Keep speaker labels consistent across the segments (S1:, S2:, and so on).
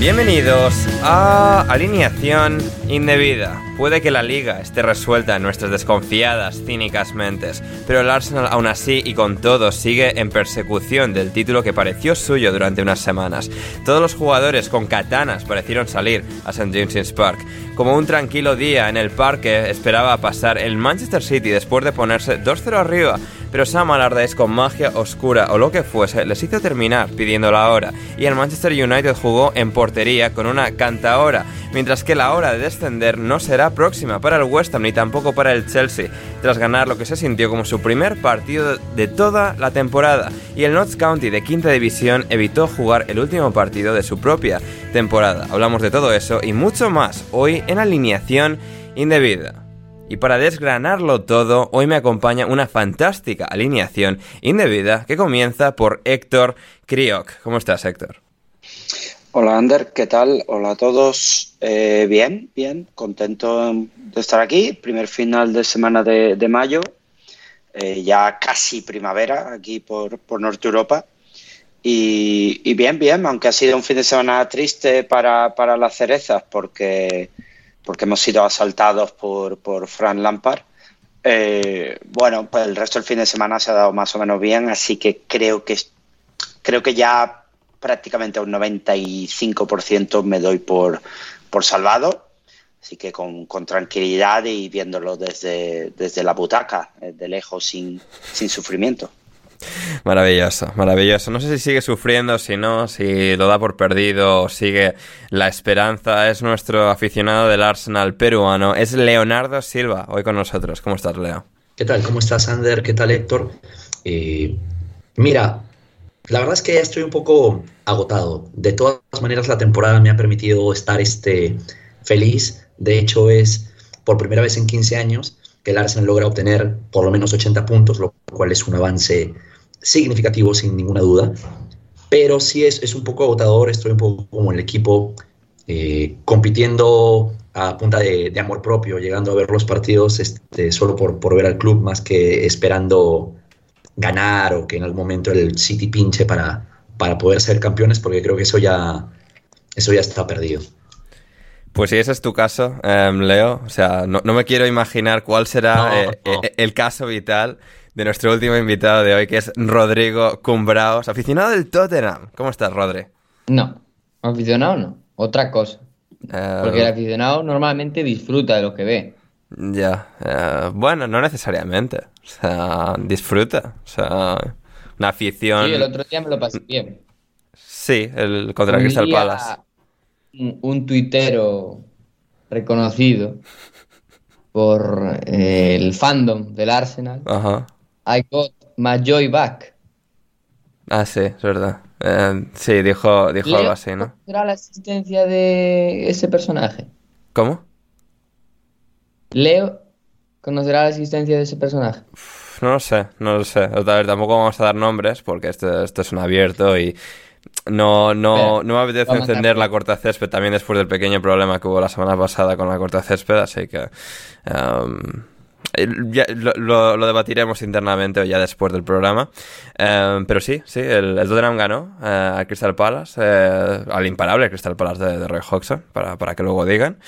S1: Bienvenidos a Alineación Indebida. Puede que la liga esté resuelta en nuestras desconfiadas, cínicas mentes, pero el Arsenal aún así y con todo sigue en persecución del título que pareció suyo durante unas semanas. Todos los jugadores con katanas parecieron salir a St. James's Park. Como un tranquilo día en el parque esperaba pasar el Manchester City después de ponerse 2-0 arriba, pero Sam Allardyce con magia oscura o lo que fuese les hizo terminar pidiendo la hora y el Manchester United jugó en portería con una cantahora, mientras que la hora de descender no será próxima para el West Ham ni tampoco para el Chelsea, tras ganar lo que se sintió como su primer partido de toda la temporada y el Notts County de quinta división evitó jugar el último partido de su propia temporada. Hablamos de todo eso y mucho más hoy en alineación indebida. Y para desgranarlo todo, hoy me acompaña una fantástica alineación indebida que comienza por Héctor Crioc. ¿Cómo estás, Héctor?
S2: Hola, Ander, ¿qué tal? Hola a todos. Eh, bien, bien, contento de estar aquí. Primer final de semana de, de mayo, eh, ya casi primavera aquí por, por Norte Europa. Y, y, bien, bien, aunque ha sido un fin de semana triste para, para las cerezas, porque porque hemos sido asaltados por, por Fran Lampard. Eh, bueno, pues el resto del fin de semana se ha dado más o menos bien, así que creo que creo que ya prácticamente a un 95% me doy por, por salvado. Así que con, con, tranquilidad y viéndolo desde, desde la butaca, eh, de lejos, sin, sin sufrimiento.
S1: Maravilloso, maravilloso. No sé si sigue sufriendo, si no, si lo da por perdido sigue la esperanza. Es nuestro aficionado del Arsenal peruano. Es Leonardo Silva, hoy con nosotros. ¿Cómo estás, Leo?
S3: ¿Qué tal? ¿Cómo estás, Ander? ¿Qué tal, Héctor? Eh, mira, la verdad es que ya estoy un poco agotado. De todas maneras, la temporada me ha permitido estar este, feliz. De hecho, es por primera vez en 15 años que el Arsenal logra obtener por lo menos 80 puntos, lo cual es un avance significativo sin ninguna duda, pero sí es, es un poco agotador, estoy un poco como el equipo eh, compitiendo a punta de, amor propio, llegando a ver los partidos este, solo por, por ver al club más que esperando ganar o que en algún momento el City pinche para, para poder ser campeones, porque creo que eso ya, eso ya está perdido.
S1: Pues si ese es tu caso, eh, Leo, o sea, no, no, me quiero imaginar cuál será
S3: No,
S1: eh,
S3: no.
S1: eh, el caso vital de nuestro último invitado de hoy, que es Rodrigo Cumbraos, aficionado del Tottenham. ¿Cómo estás, Rodri?
S4: No, aficionado no, otra cosa.
S1: Eh,
S4: Porque el aficionado normalmente disfruta de lo que ve.
S1: Ya, eh, bueno, no necesariamente. O sea, disfruta. O sea, una afición.
S4: Sí, el otro día me lo pasé bien.
S1: Sí, el contra
S4: Un
S1: Crystal Palace.
S4: Un, un tuitero reconocido por eh, el fandom del Arsenal,
S1: Ajá.
S4: I got my joy back.
S1: Ah, sí, es verdad. Eh, sí, dijo, dijo algo así, ¿no?
S4: ¿Será la existencia de ese personaje?
S1: ¿Cómo?
S4: Leo conocerá la existencia de ese personaje.
S1: No lo sé, no lo sé. A ver, tampoco vamos a dar nombres porque esto, esto es un abierto y no, no,
S4: Espera,
S1: no me apetece encender la corta césped también después del pequeño problema que hubo la semana pasada con la corta césped, así que um, ya lo, lo- debatiremos internamente o ya después del programa. Um, pero sí, sí, el, el Tottenham ganó eh, al Crystal Palace, eh, al imparable Crystal Palace de, de Roy Hodgson, para, para que luego digan.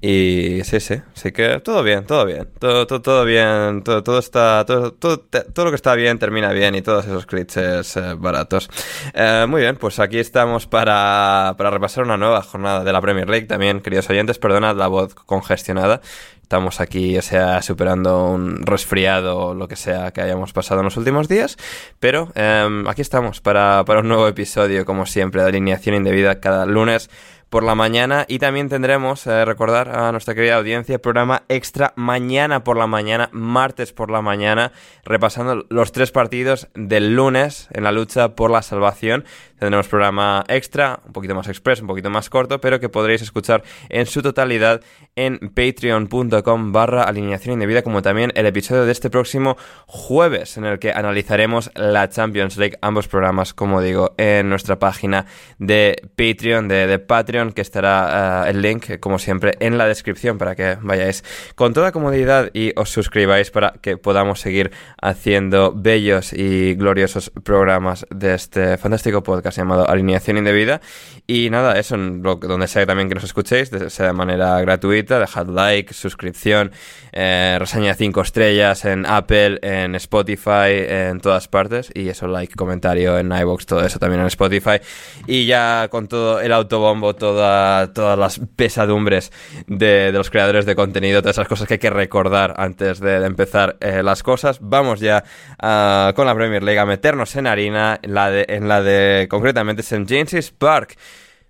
S1: Y sí, sí, sí que todo bien, todo bien, todo, todo, todo bien, todo, todo está, todo, todo, todo lo que está bien termina bien y todos esos clichés eh, baratos. Eh, muy bien, pues aquí estamos para, para repasar una nueva jornada de la Premier League también, queridos oyentes, perdonad la voz congestionada. Estamos aquí, o sea, superando un resfriado o lo que sea que hayamos pasado en los últimos días. Pero em, aquí estamos para, para un nuevo episodio, como siempre, de alineación indebida cada lunes por la mañana. Y también tendremos, eh, recordar a nuestra querida audiencia, programa extra mañana por la mañana, martes por la mañana, repasando los tres partidos del lunes en la lucha por la salvación. Tendremos programa extra, un poquito más express, un poquito más corto, pero que podréis escuchar en su totalidad en patreon.com barra alineación indebida, como también el episodio de este próximo jueves, en el que analizaremos la Champions League, ambos programas, como digo, en nuestra página de Patreon, de, de Patreon, que estará eh, el link, como siempre, en la descripción para que vayáis con toda comodidad y os suscribáis para que podamos seguir haciendo bellos y gloriosos programas de este fantástico podcast llamado Alineación Indebida. Y nada, eso donde sea también que nos escuchéis, sea de manera gratuita, dejad like, suscripción, eh, reseña 5 estrellas en Apple, en Spotify, en todas partes. Y eso, like, comentario en iVoox, todo eso también en Spotify. Y ya con todo el autobombo, toda, todas las pesadumbres de, los creadores de contenido, todas esas cosas que hay que recordar antes de, empezar eh, las cosas. Vamos ya ah, con la Premier League a meternos en harina, en la de, en la de concretamente St. James's Park.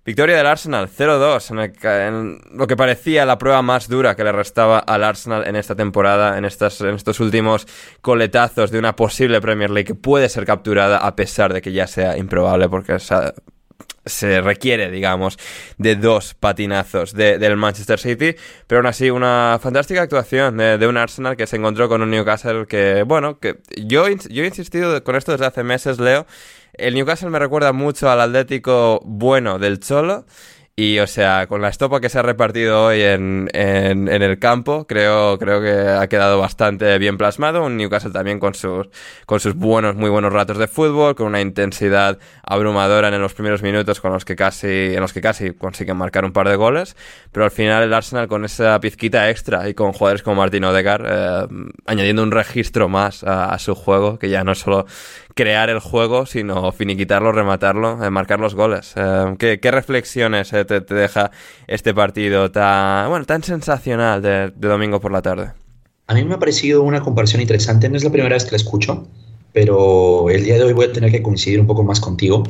S1: Victoria del Arsenal 0-2 en, lo que parecía la prueba más dura que le restaba al Arsenal en esta temporada, en, estas, en estos últimos coletazos de una posible Premier League que puede ser capturada a pesar de que ya sea improbable porque se, se requiere, digamos, de dos patinazos de- del Manchester City, pero aún así una fantástica actuación de, de un Arsenal que se encontró con un Newcastle que, bueno, que yo, yo he insistido con esto desde hace meses, Leo, el Newcastle me recuerda mucho al Atlético bueno del Cholo. Y, o sea, con la estopa que se ha repartido hoy en, en, en el campo, creo, creo que ha quedado bastante bien plasmado. Un Newcastle también con sus, con sus buenos, muy buenos ratos de fútbol, con una intensidad abrumadora en los primeros minutos con los que casi, en los que casi consiguen marcar un par de goles. Pero al final el Arsenal con esa pizquita extra y con jugadores como Martin Odegaard, eh, añadiendo un registro más a, a su juego, que ya no solo crear el juego, sino finiquitarlo, rematarlo, eh, marcar los goles. Eh, ¿qué, qué reflexiones eh, te, te deja este partido tan, bueno, tan sensacional de, de domingo por la tarde?
S3: A mí me ha parecido una comparación interesante. No es la primera vez que la escucho, pero el día de hoy voy a tener que coincidir un poco más contigo,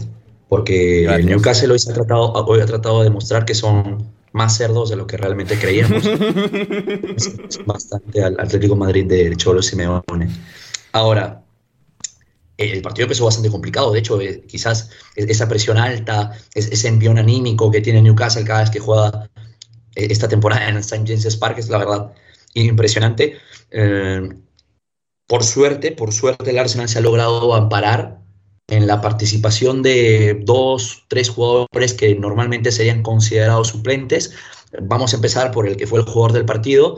S3: porque
S1: Gracias.
S3: el Newcastle hoy, se ha tratado, hoy ha tratado de demostrar que son más cerdos de lo que realmente creíamos. es, bastante al Atlético Madrid de Cholo Simeone. Ahora, el partido empezó bastante complicado. De hecho, eh, quizás es- esa presión alta, es- ese envión anímico que tiene Newcastle cada vez que juega eh, esta temporada en St. James's Park es la verdad impresionante. Eh, por suerte, por suerte el Arsenal se ha logrado amparar en la participación de dos, tres jugadores que normalmente serían considerados suplentes. Vamos a empezar por el que fue el jugador del partido.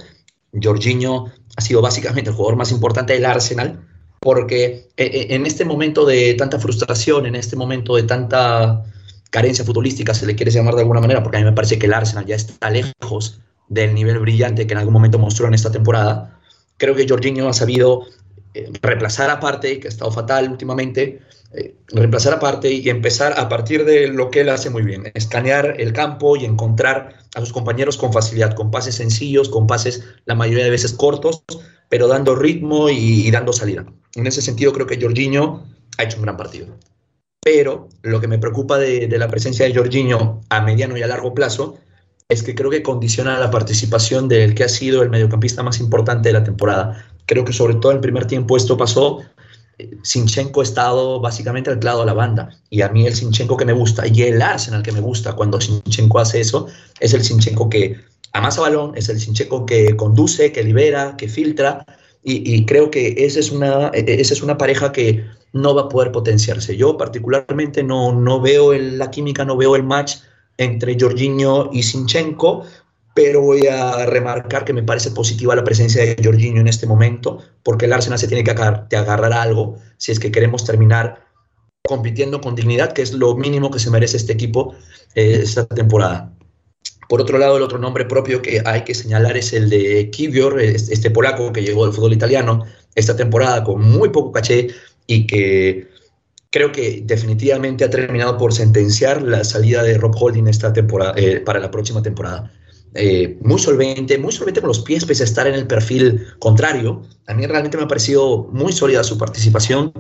S3: Jorginho ha sido básicamente el jugador más importante del Arsenal porque eh, eh, en este momento de tanta frustración, en este momento de tanta carencia futbolística, se le quiere llamar de alguna manera, porque a mí me parece que el Arsenal ya está lejos del nivel brillante que en algún momento mostró en esta temporada. Creo que Jorginho ha sabido eh, reemplazar a Partey, que ha estado fatal últimamente, eh, reemplazar a Partey y empezar a partir de lo que él hace muy bien, escanear el campo y encontrar a sus compañeros con facilidad, con pases sencillos, con pases la mayoría de veces cortos, pero dando ritmo y, dando salida. En ese sentido creo que Jorginho ha hecho un gran partido. pero lo que me preocupa de, la presencia de Jorginho a mediano y a largo plazo es que creo que condiciona la participación del que ha sido el mediocampista más importante de la temporada. Creo que sobre todo en el primer tiempo esto pasó. Sinchenko ha estado básicamente al lado de la banda y a mí el Sinchenko que me gusta y el Arsenal que me gusta cuando Sinchenko hace eso es el Sinchenko que amasa balón, es el Sinchenko que conduce, que libera, que filtra y, creo que esa es, una, esa es una pareja que no va a poder potenciarse. Yo particularmente no, no veo la química, no veo el match entre Jorginho y Sinchenko, pero voy a remarcar que me parece positiva la presencia de Jorginho en este momento, porque el Arsenal se tiene que agarrar, que agarrar algo si es que queremos terminar compitiendo con dignidad, que es lo mínimo que se merece este equipo eh, esta temporada. Por otro lado, el otro nombre propio que hay que señalar es el de Kivior, este polaco que llegó al fútbol italiano esta temporada con muy poco caché y que creo que definitivamente ha terminado por sentenciar la salida de Rob Holding esta temporada, eh, para la próxima temporada. Eh, muy solvente, muy solvente con los pies, pese a estar en el perfil contrario. A mí realmente me ha parecido muy sólida su participación.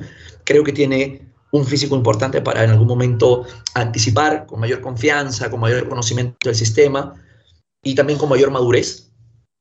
S3: Creo que tiene un físico importante para en algún momento anticipar con mayor confianza, con mayor conocimiento del sistema y también con mayor madurez.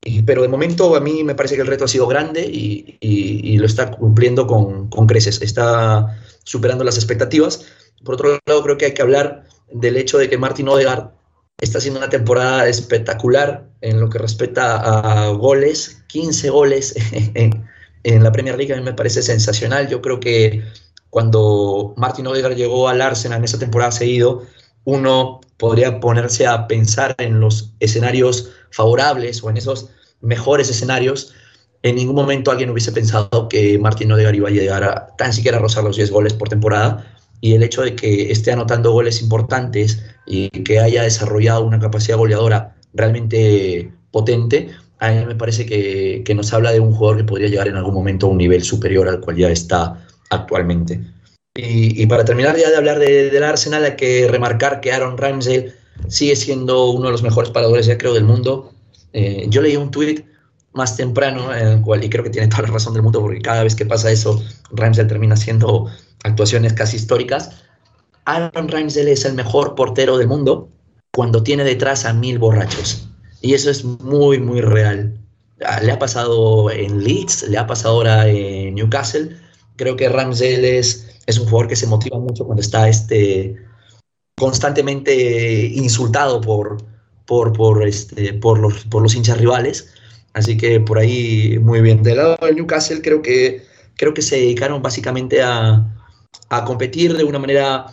S3: Y, pero de momento a mí me parece que el reto ha sido grande y, y, y lo está cumpliendo con, con creces, está superando las expectativas. Por otro lado, creo que hay que hablar del hecho de que Martin Odegaard está haciendo una temporada espectacular en lo que respecta a goles, 15 goles en, en la Premier League, a mí me parece sensacional. Yo creo que cuando Martin Odegaard llegó al Arsenal en esa temporada seguido, uno podría ponerse a pensar en los escenarios favorables o en esos mejores escenarios. En ningún momento alguien hubiese pensado que Martin Odegaard iba a llegar a tan siquiera a rozar los 10 goles por temporada y el hecho de que esté anotando goles importantes y que haya desarrollado una capacidad goleadora realmente potente, a mí me parece que, que, nos habla de un jugador que podría llegar en algún momento a un nivel superior al cual ya está actualmente. Y, para terminar ya de hablar de, del Arsenal, hay que remarcar que Aaron Ramsey sigue siendo uno de los mejores paradores, ya creo, del mundo. Eh, yo leí un tuit más temprano, en el cual, y creo que tiene toda la razón del mundo, porque cada vez que pasa eso, Ramsey termina haciendo actuaciones casi históricas. Aaron Ramsey es el mejor portero del mundo cuando tiene detrás a mil borrachos. Y eso es muy, muy real. Le ha pasado en Leeds, le ha pasado ahora en Newcastle. Creo que Ramsey es, es un jugador que se motiva mucho cuando está este, constantemente insultado por, por, por, este, por, los, por los hinchas rivales. Así que por ahí muy bien. Del lado del Newcastle creo que, creo que se dedicaron básicamente a, a competir de una manera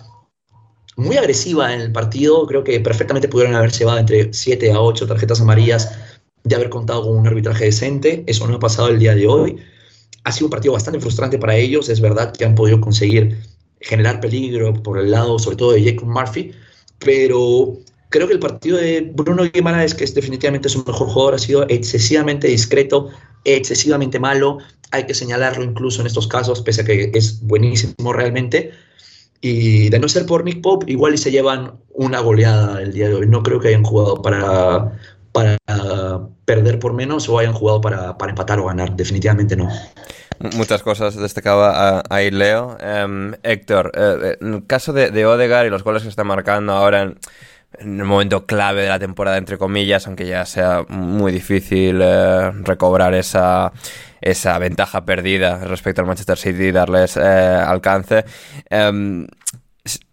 S3: muy agresiva en el partido. Creo que perfectamente pudieron haber llevado entre 7 a 8 tarjetas amarillas de haber contado con un arbitraje decente. Eso no ha pasado el día de hoy. Ha sido un partido bastante frustrante para ellos. Es verdad que han podido conseguir generar peligro por el lado, sobre todo de Jacob Murphy, pero creo que el partido de Bruno Guimaraes, que es definitivamente su mejor jugador, ha sido excesivamente discreto, excesivamente malo. Hay que señalarlo incluso en estos casos, pese a que es buenísimo realmente. Y de no ser por Nick Pope, igual y se llevan una goleada el día de hoy. No creo que hayan jugado para, para perder por menos o hayan jugado para, para empatar o ganar. Definitivamente no.
S1: Muchas cosas destacaba ahí Leo. Um, Héctor, eh, en el caso de, de Odegaard y los goles que está marcando ahora en, el momento clave de la temporada, entre comillas, aunque ya sea muy difícil eh, recobrar esa, esa ventaja perdida respecto al Manchester City y darles eh, alcance. Um,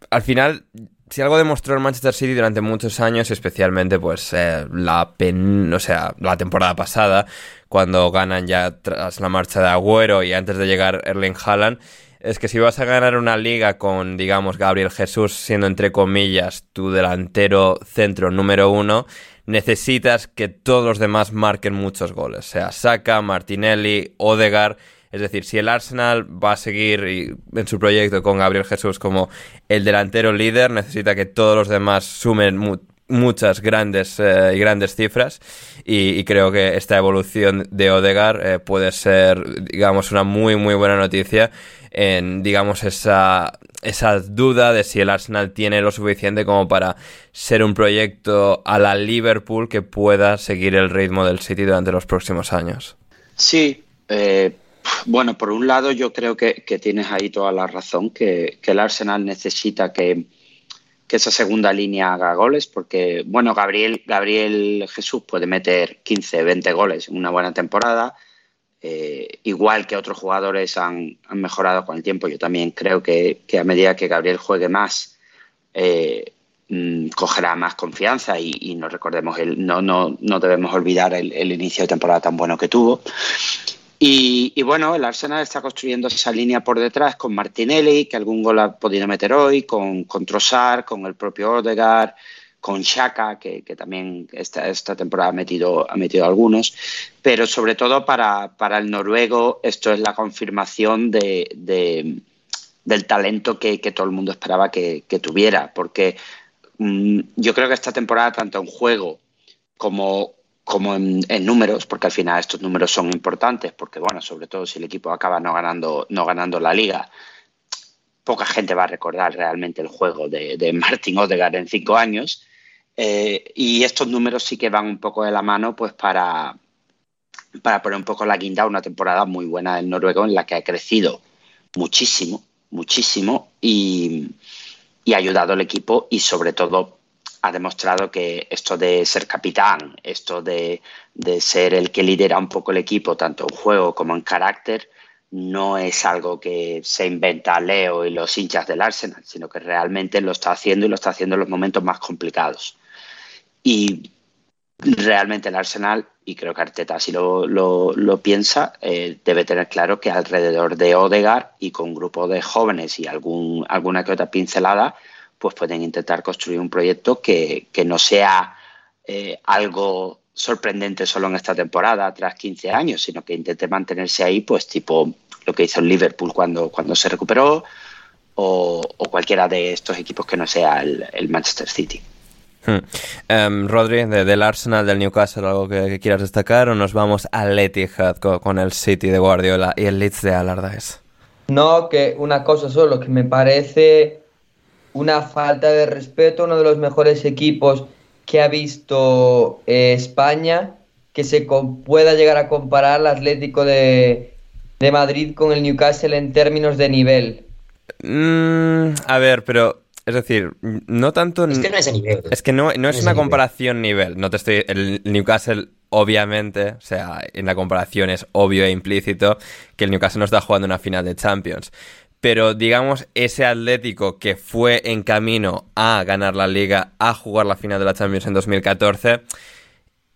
S1: al final, si algo demostró el Manchester City durante muchos años, especialmente pues eh, la pen, o sea, la temporada pasada, cuando ganan ya tras la marcha de Agüero y antes de llegar Erling Haaland, es que si vas a ganar una liga con, digamos, Gabriel Jesús siendo entre comillas tu delantero centro número uno, necesitas que todos los demás marquen muchos goles. Sea, Saka, Martinelli, Odegar. Es decir, si el Arsenal va a seguir en su proyecto con Gabriel Jesús como el delantero líder, necesita que todos los demás sumen mu muchas grandes eh, grandes cifras y, y, creo que esta evolución de Odegar eh, puede ser, digamos, una muy muy buena noticia en, digamos, esa, esa duda de si el Arsenal tiene lo suficiente como para ser un proyecto a la Liverpool que pueda seguir el ritmo del City durante los próximos años.
S2: Sí, eh, Bueno, por un lado yo creo que, tienes ahí toda la razón, que, el Arsenal necesita que, esa segunda línea haga goles, porque, bueno, Gabriel, Gabriel Jesús puede meter 15, 20 goles en una buena temporada, eh, igual que otros jugadores han, mejorado con el tiempo, yo también creo que, a medida que Gabriel juegue más, eh, mm, cogerá más confianza y, no recordemos, el, no, no, no debemos olvidar el, inicio de temporada tan bueno que tuvo. Y, bueno, el Arsenal está construyendo esa línea por detrás con Martinelli, que algún gol ha podido meter hoy, con, con Trossard, con el propio Odegaard, con Shaka, que, también esta, esta, temporada ha metido, ha metido algunos. Pero sobre todo para, el noruego, esto es la confirmación de, del talento que, todo el mundo esperaba que, tuviera. Porque mm, yo creo que esta temporada, tanto en juego como como en, números, porque al final estos números son importantes, porque bueno, sobre todo si el equipo acaba no ganando, no ganando la liga, poca gente va a recordar realmente el juego de, de Martin Odegaard en cinco años. Eh, y estos números sí que van un poco de la mano pues para, para poner un poco la guinda a una temporada muy buena del noruego en la que ha crecido muchísimo, muchísimo y, y ha ayudado al equipo y sobre todo ha demostrado que esto de ser capitán, esto de, ser el que lidera un poco el equipo, tanto en juego como en carácter, no es algo que se inventa Leo y los hinchas del Arsenal, sino que realmente lo está haciendo y lo está haciendo en los momentos más complicados. Y realmente el Arsenal, y creo que Arteta así lo, piensa, eh, debe tener claro que alrededor de Odegar y con un grupo de jóvenes y algún, alguna que otra pincelada, pues pueden intentar construir un proyecto que, no sea eh, algo sorprendente solo en esta temporada, tras 15 años, sino que intente mantenerse ahí, pues tipo lo que hizo el Liverpool cuando, cuando se recuperó o, cualquiera de estos equipos que no sea el, Manchester City.
S1: Hmm. Em, Rodri, del Arsenal, del Newcastle, ¿algo que, quieras destacar o nos vamos al Etihad con, el City de Guardiola y el Leeds de Allardyce?
S4: No, que una cosa solo, que me parece una falta de respeto, uno de los mejores equipos que ha visto eh, España, que se pueda llegar a comparar el Atlético de, Madrid con el Newcastle en términos de nivel.
S1: Mm, a ver, pero es decir, no tanto.
S3: Es que no es nivel.
S1: Es que no, es, una comparación nivel. No te estoy. El Newcastle, obviamente, o sea, en la comparación es obvio e implícito que el Newcastle no está jugando una final de Champions pero digamos ese Atlético que fue en camino a ganar la liga, a jugar la final de la Champions en 2014,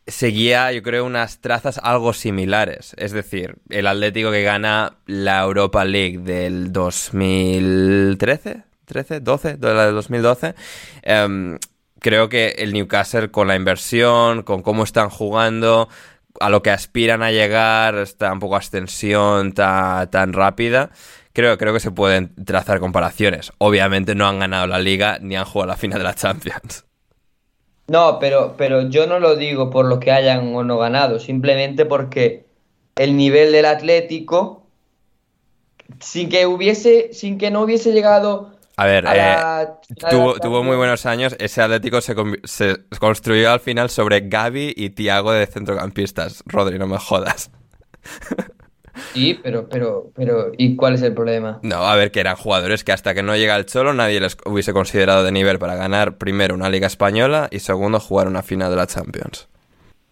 S1: seguía yo creo unas trazas algo similares. Es decir, el Atlético que gana la Europa League del 2013, 13, 12, de la del 2012. creo que el Newcastle con la inversión, con cómo están jugando, a lo que aspiran a llegar, esta un poco ascensión tan rápida creo, creo que se pueden trazar comparaciones. Obviamente no han ganado la liga ni han jugado la final de la Champions.
S4: No, pero, pero yo no lo digo por lo que hayan o no ganado, simplemente porque el nivel del Atlético, sin que hubiese, sin que no hubiese llegado
S1: a ver, eh, tuvo, tuvo, muy buenos años. Ese Atlético se, se, construyó al final sobre Gaby y Tiago de centrocampistas. Rodri, no me jodas.
S4: Sí, pero, pero, pero, ¿y cuál es el problema?
S1: No, a ver, que eran jugadores que hasta que no llega el Cholo nadie les hubiese considerado de nivel para ganar primero una Liga Española y segundo jugar una final de la Champions.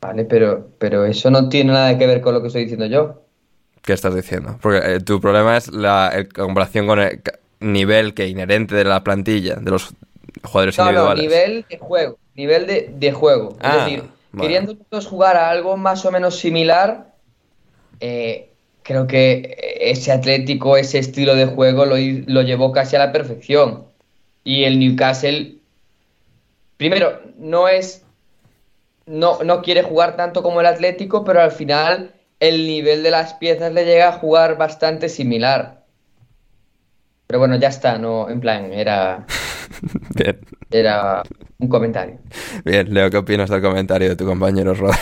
S4: Vale, pero, pero eso no tiene nada que ver con lo que estoy diciendo yo.
S1: ¿Qué estás diciendo? Porque eh, tu problema es la comparación con el nivel que inherente de la plantilla, de los jugadores individuales.
S4: No, nivel de juego, nivel de, juego. es ah, decir, queriendo todos jugar a algo más o menos similar, eh, creo que ese Atlético, ese estilo de juego lo, llevó casi a la perfección. Y el Newcastle, primero, no es. No, no quiere jugar tanto como el Atlético, pero al final el nivel de las piezas le llega a jugar bastante similar. Pero bueno, ya está, no, en plan, era. Era un comentario.
S1: Bien, Leo, ¿qué opinas del comentario de tu compañero Rodri?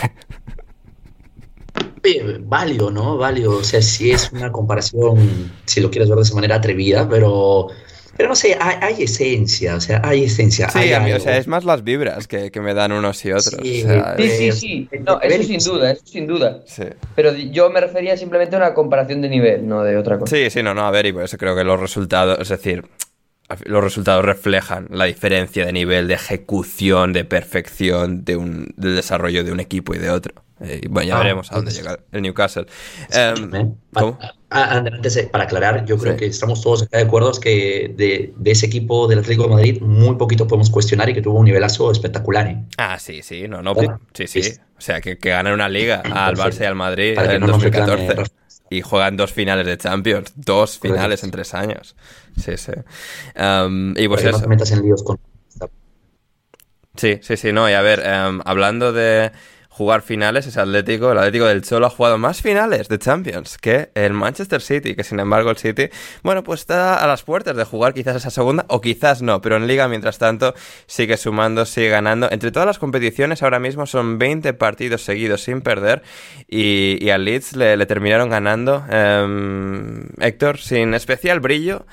S3: Válido, ¿no? Válido. O sea, sí es una comparación, si lo quieres ver de esa manera, atrevida, pero Pero no sé, hay, esencia, o sea, hay esencia.
S1: Sí, o sea, es más las vibras que, me dan unos y otros.
S4: Sí, sí, sí, No, eso sin duda, eso sin duda. Sí. Pero yo me refería simplemente a una comparación de nivel, no de otra cosa.
S1: Sí, sí, no, no, a ver, y por eso creo que los resultados, es decir, los resultados reflejan la diferencia de nivel de ejecución, de perfección de un, del desarrollo de un equipo y de otro. Eh, bueno, ya ah, veremos a dónde llega el Newcastle.
S3: Em, para, aclarar, yo creo que estamos todos de acuerdo que de, ese equipo del Atlético de Madrid muy poquito podemos cuestionar y que tuvo un nivelazo espectacular. ¿eh?
S1: Ah, sí, sí, no, no, sí, sí. O sea, que, que ganan una liga al Barça y al Madrid en 2014 y juegan dos finales de Champions, dos finales en tres años. Sí, sí. Em, y pues eso.
S3: metas en líos con...
S1: Sí, sí, sí, no, y a ver, em, hablando de jugar finales, ese Atlético, el Atlético del Cholo ha jugado más finales de Champions que el Manchester City, que sin embargo el City, bueno, pues está a las puertas de jugar quizás esa segunda o quizás no, pero en liga mientras tanto sigue sumando, sigue ganando. Entre todas las competiciones ahora mismo son 20 partidos seguidos sin perder y, al Leeds le, terminaron ganando, em, Héctor, sin especial brillo.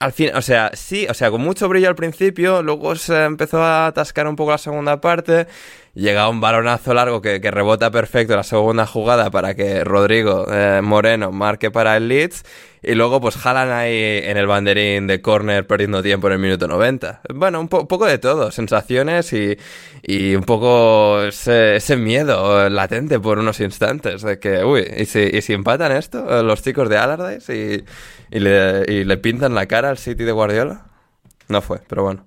S1: Al fin, o sea, sí, o sea, con mucho brillo al principio, luego se empezó a atascar un poco la segunda parte, llega un balonazo largo que, rebota perfecto la segunda jugada para que Rodrigo eh, Moreno marque para el Leeds y luego pues jalan ahí en el banderín de córner perdiendo tiempo en el minuto 90. Bueno, un poco de todo, sensaciones y, y un poco ese, miedo latente por unos instantes de que, uy, ¿y si, y si empatan esto eh, los chicos de Allardyce y, y, le, y le pintan la cara al City de Guardiola? No fue, pero bueno.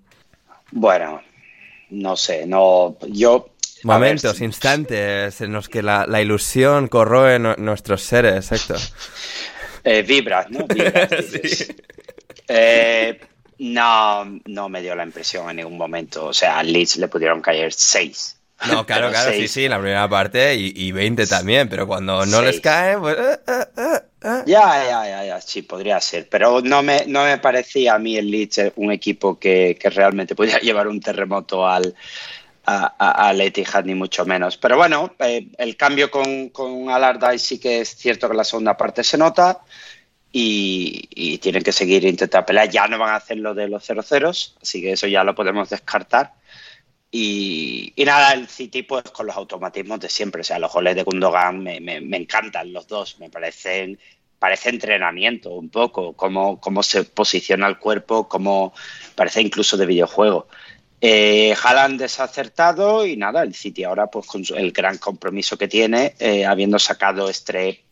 S2: Bueno, no sé, no, yo
S1: Momentos, instantes en los que la, ilusión corroe nuestros seres, Héctor.
S2: Eh, vibras, ¿no? Eh, no, no me dio la impresión en ningún momento. O sea, al Leeds le pudieron caer seis.
S1: No, claro, claro, sí, sí, en la primera parte y, y 20 también, pero cuando no les cae, pues... Eh,
S2: eh, ya, ya, ya, ya, sí, podría ser, pero no me, no me parecía a mí el Leeds un equipo que, que realmente pudiera llevar un terremoto al, a, a, Etihad ni mucho menos. Pero bueno, eh, el cambio con, con sí que es cierto que la segunda parte se nota y, tienen que seguir intentando pelear. Ya no van a hacer lo de los 0-0, así que eso ya lo podemos descartar. Y, nada, el City pues con los automatismos de siempre. O sea, los goles de Gundogan me, me, me encantan los dos, me parecen parece entrenamiento un poco, cómo, cómo se posiciona el cuerpo, cómo parece incluso de videojuego. Eh, Haaland desacertado y nada, el City ahora pues con el gran compromiso que tiene, eh, habiendo sacado este,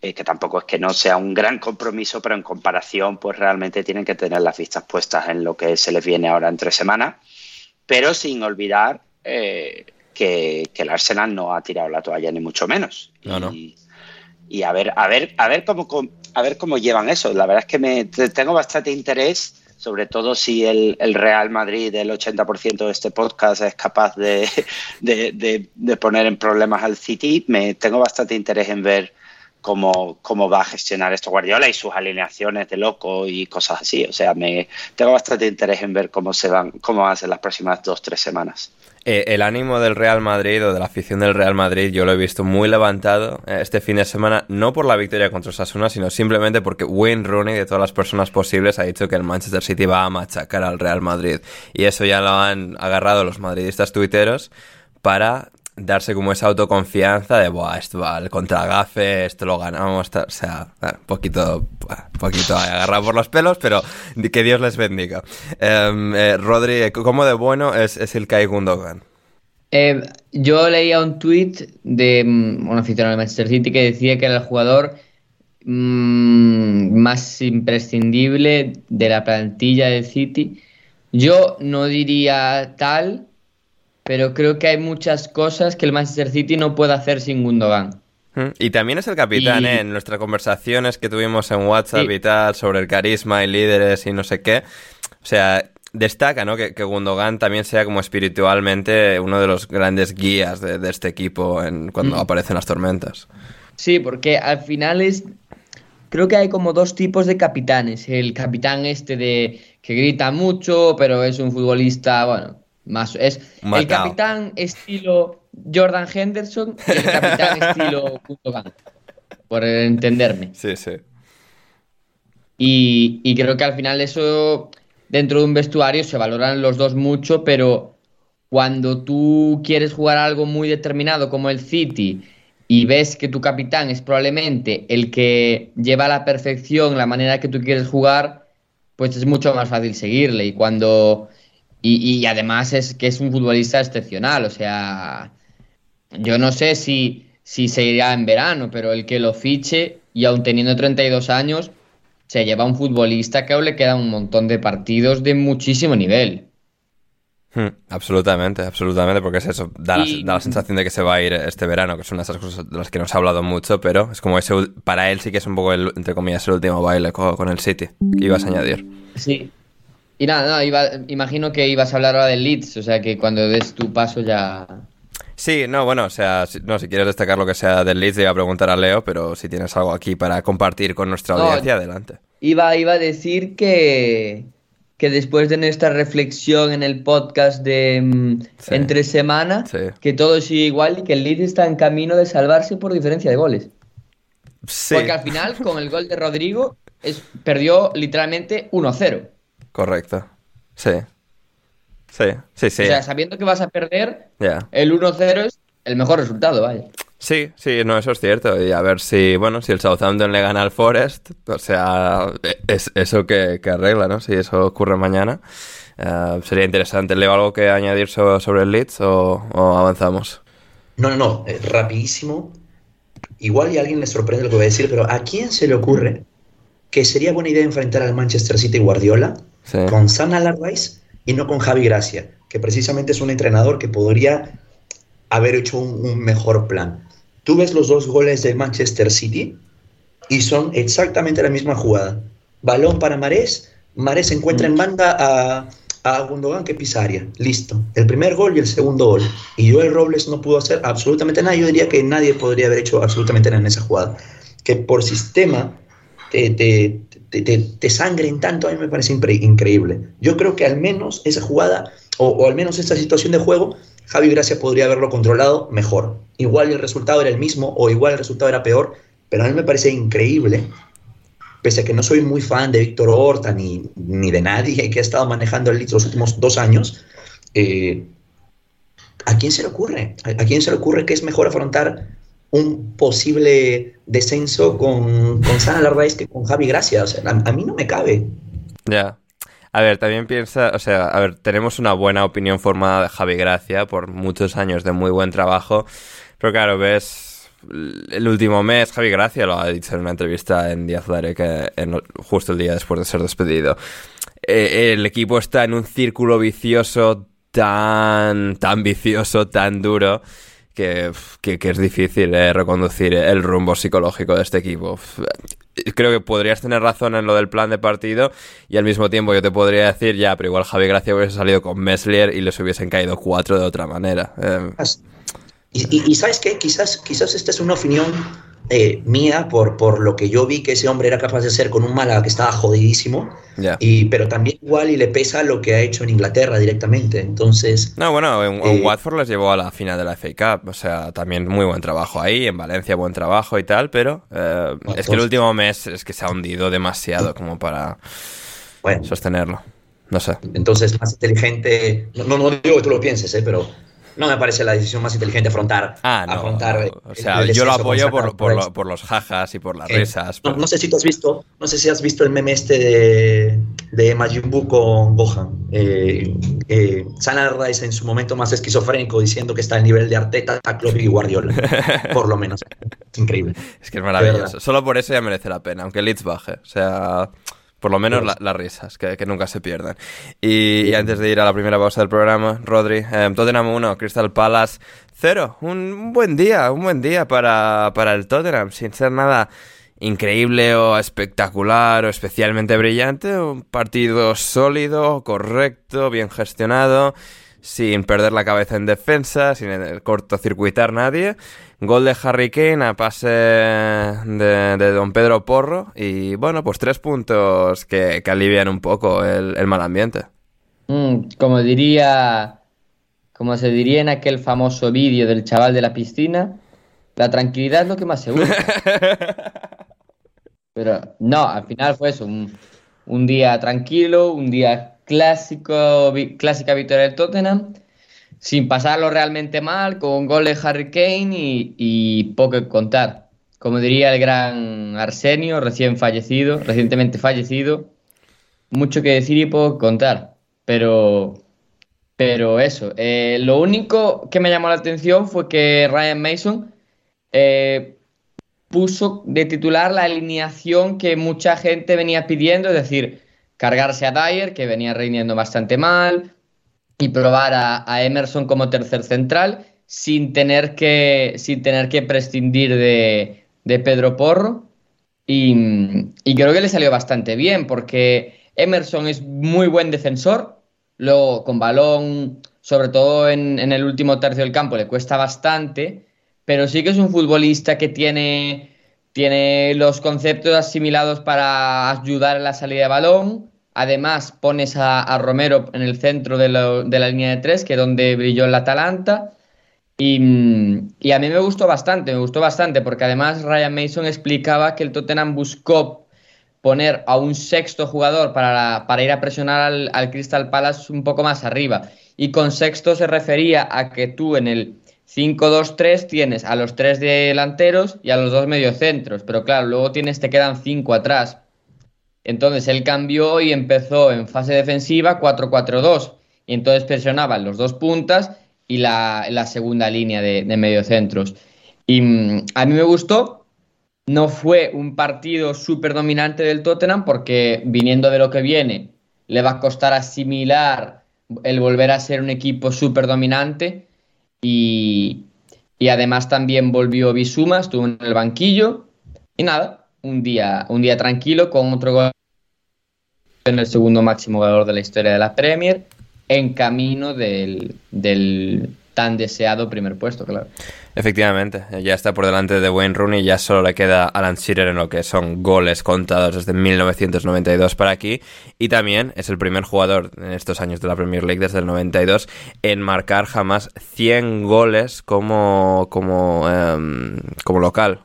S2: eh, que tampoco es que no sea un gran compromiso, pero en comparación pues realmente tienen que tener las vistas puestas en lo que se les viene ahora entre semanas, pero sin olvidar que, el Arsenal no ha tirado la toalla ni mucho menos. y, y, a ver, a ver, a ver cómo, a ver cómo llevan eso. La verdad es que me tengo bastante interés sobre todo si el, Real Madrid, el 80% de este podcast, es capaz de, poner en problemas al City, me tengo bastante interés en ver cómo, cómo va a gestionar esto Guardiola y sus alineaciones de loco y cosas así. O sea, me tengo bastante interés en ver cómo se van, cómo ser las próximas dos, tres semanas.
S1: Eh, el ánimo del Real Madrid o de la afición del Real Madrid yo lo he visto muy levantado eh, este fin de semana, no por la victoria contra Osasuna, sino simplemente porque Wayne Rooney, de todas las personas posibles, ha dicho que el Manchester City va a machacar al Real Madrid. Y eso ya lo han agarrado los madridistas tuiteros para darse como esa autoconfianza de, Buah, esto va, el contragafe, esto lo ganamos, o sea, un poquito, poquito agarrado por los pelos, pero que Dios les bendiga. Em, eh, Rodri, ¿cómo de bueno es, el Kai Gundogan?
S4: Eh, yo leía un tweet de mm, un aficionado de Manchester City que decía que era el jugador mm, más imprescindible de la plantilla de City. Yo no diría tal, pero creo que hay muchas cosas que el Manchester City no puede hacer sin Gundogan.
S1: Mm, y también es el capitán, ¿eh? En nuestras conversaciones que tuvimos en WhatsApp y tal, sobre el carisma y líderes y no sé qué. O sea, destaca, ¿no? Que, Gundogan también sea como espiritualmente uno de los grandes guías de, este equipo en, cuando mm. aparecen las tormentas.
S4: Sí, porque al final es... Creo que hay como dos tipos de capitanes. El capitán este de que grita mucho, pero es un futbolista, bueno, más, es el capitán estilo Jordan Henderson y el capitán estilo Gundogan. Por entenderme.
S1: Sí, sí.
S4: Y, creo que al final eso, dentro de un vestuario, se valoran los dos mucho, pero cuando tú quieres jugar algo muy determinado como el City y ves que tu capitán es probablemente el que lleva a la perfección la manera que tú quieres jugar, pues es mucho más fácil seguirle. Y cuando. Y, y además es que es un futbolista excepcional. O sea. Yo no sé si, si se irá en verano, pero el que lo fiche, y aún teniendo 32 años, se lleva un futbolista que aún le queda un montón de partidos de muchísimo nivel.
S1: Hmm, absolutamente, absolutamente, porque es eso, da, la, sensación de que se va a ir este verano, que es una de esas cosas de las que nos ha hablado mucho, pero es como ese, para él sí que es un poco, el, entre comillas, el último baile con, el City, que ibas a añadir.
S4: Sí. Y nada, no, imagino que ibas a hablar ahora del Leeds, o sea que cuando des tu paso ya...
S1: Sí, no, bueno, o sea, si, no, si quieres destacar lo que sea del Leeds, le iba a preguntar a Leo, pero si tienes algo aquí para compartir con nuestra audiencia, adelante.
S4: Iba, iba a decir que, que después de nuestra reflexión en el podcast de mm, entre semana, que todo sigue igual y que el Leeds está en camino de salvarse por diferencia de goles. Porque al final, con el gol de Rodrigo, es, perdió literalmente 1-0.
S1: Correcto. Sí. Sí, sí, sí.
S4: O sea, sabiendo que vas a perder, el 1-0 es el mejor resultado, vaya.
S1: Sí, sí, no, eso es cierto. Y a ver si, bueno, si el Southampton le gana al Forest, o sea, es eso que, arregla, ¿no? Si eso ocurre mañana. Eh, sería interesante. ¿Leo algo que añadir sobre, el Leeds o, avanzamos?
S3: No, no, no, eh, rapidísimo. Igual y a alguien le sorprende lo que voy a decir, pero ¿a quién se le ocurre que sería buena idea enfrentar al Manchester City Guardiola con San Allardyce y no con Javi Gracia, que precisamente es un entrenador que podría haber hecho un, mejor plan. Tú ves los dos goles de Manchester City y son exactamente la misma jugada. Balón para Marés, Marés encuentra en banda a, a Gundogan que pisaria. Listo. El primer gol y el segundo gol. Y Joel Robles no pudo hacer absolutamente nada. Yo diría que nadie podría haber hecho absolutamente nada en esa jugada. Que por sistema te, te, te, sangren tanto, a mí me parece increíble. Yo creo que al menos esa jugada, o, al menos esta situación de juego, Javi Gracia podría haberlo controlado mejor. Igual el resultado era el mismo, o igual el resultado era peor, pero a mí me parece increíble, pese a que no soy muy fan de Víctor Horta ni, ni de nadie que ha estado manejando el Leeds los últimos dos años, eh, ¿a quién se le ocurre? ¿A quién se le ocurre que es mejor afrontar un posible descenso con, con Sana Larraíz que con Javi Gracia. O sea, a, mí no me cabe.
S1: Ya. A ver, también piensa, o sea, a ver, tenemos una buena opinión formada de Javi Gracia por muchos años de muy buen trabajo, pero claro, ves, el último mes Javi Gracia lo ha dicho en una entrevista en Díaz que justo el día después de ser despedido. Eh, el equipo está en un círculo vicioso tan, tan vicioso, tan duro, que, es difícil eh, reconducir el rumbo psicológico de este equipo. Creo que podrías tener razón en lo del plan de partido y al mismo tiempo yo te podría decir, ya, pero igual Javi Gracia hubiese salido con Meslier y les hubiesen caído cuatro de otra manera. Eh.
S3: Y, y, sabes qué, quizás, quizás esta es una opinión eh, mía por, por lo que yo vi que ese hombre era capaz de hacer con un Málaga que estaba jodidísimo, y, pero también igual y le pesa lo que ha hecho en Inglaterra directamente. Entonces.
S1: No, bueno, en, eh, Watford les llevó a la final de la FA Cup, o sea, también muy buen trabajo ahí, en Valencia buen trabajo y tal, pero eh, es que el último mes es que se ha hundido demasiado como para sostenerlo. No sé.
S3: Entonces, más inteligente. No, no, no digo que tú lo pienses, ¿eh? pero no me parece la decisión más inteligente afrontar.
S1: Ah, no. Afrontar o sea, yo lo apoyo por, por, los jajas y por las risas.
S3: No, sé si tú has visto, no sé si has visto el meme este de, de Majin Buu con Gohan. Eh, eh, Sana Rice en su momento más esquizofrénico diciendo que está al nivel de Arteta, Klopp y Guardiola. por lo menos. Es increíble.
S1: Es que es maravilloso. Solo por eso ya merece la pena, aunque Leeds baje. O sea. Por lo menos las risas, que, nunca se pierdan. Y, antes de ir a la primera pausa del programa, Rodri, eh, Tottenham 1, Crystal Palace 0. Un buen día, un buen día para, para el Tottenham, sin ser nada increíble o espectacular o especialmente brillante. Un partido sólido, correcto, bien gestionado sin perder la cabeza en defensa, sin cortocircuitar nadie. Gol de Harry Kane a pase de, Don Pedro Porro. Y bueno, pues tres puntos que, alivian un poco el, mal ambiente.
S4: Mm, como diría, como se diría en aquel famoso vídeo del chaval de la piscina, la tranquilidad es lo que más se Pero no, al final fue eso, un, día tranquilo, un día clásico, clásica victoria del Tottenham, sin pasarlo realmente mal, con gol de Harry Kane y, y poco que contar. Como diría el gran Arsenio, recién fallecido, recientemente fallecido, mucho que decir y poco que contar. Pero pero eso, eh, lo único que me llamó la atención fue que Ryan Mason eh, puso de titular la alineación que mucha gente venía pidiendo, es decir, cargarse a Dyer, que venía rindiendo bastante mal, y probar a, Emerson como tercer central, sin tener que, sin tener que prescindir de, Pedro Porro. Y, y creo que le salió bastante bien, porque Emerson es muy buen defensor, Luego, con balón, sobre todo en, el último tercio del campo, le cuesta bastante, pero sí que es un futbolista que tiene, tiene los conceptos asimilados para ayudar en la salida de balón. Además, pones a, Romero en el centro de, la línea de tres, que es donde brilló el Atalanta. Y, y, a mí me gustó bastante, me gustó bastante, porque además Ryan Mason explicaba que el Tottenham buscó poner a un sexto jugador para, para ir a presionar al, Crystal Palace un poco más arriba. Y con sexto se refería a que tú en el 5-2-3 tienes a los tres delanteros y a los dos mediocentros, pero claro, luego tienes, te quedan cinco atrás. Entonces él cambió y empezó en fase defensiva 4-4-2 y entonces presionaban los dos puntas y la, segunda línea de, mediocentros. Y mm, a mí me gustó. No fue un partido súper dominante del Tottenham porque viniendo de lo que viene le va a costar asimilar el volver a ser un equipo súper dominante y, además también volvió Bisuma, estuvo en el banquillo. Y nada, un día, un día tranquilo con otro gol en el segundo máximo valor de la historia de la Premier en camino del, del tan deseado primer puesto, claro.
S1: Efectivamente, ya está por delante de Wayne Rooney, ya solo le queda Alan Shearer en lo que son goles contados desde 1992 para aquí y también es el primer jugador en estos años de la Premier League desde el 92 en marcar jamás 100 goles como como em, como local,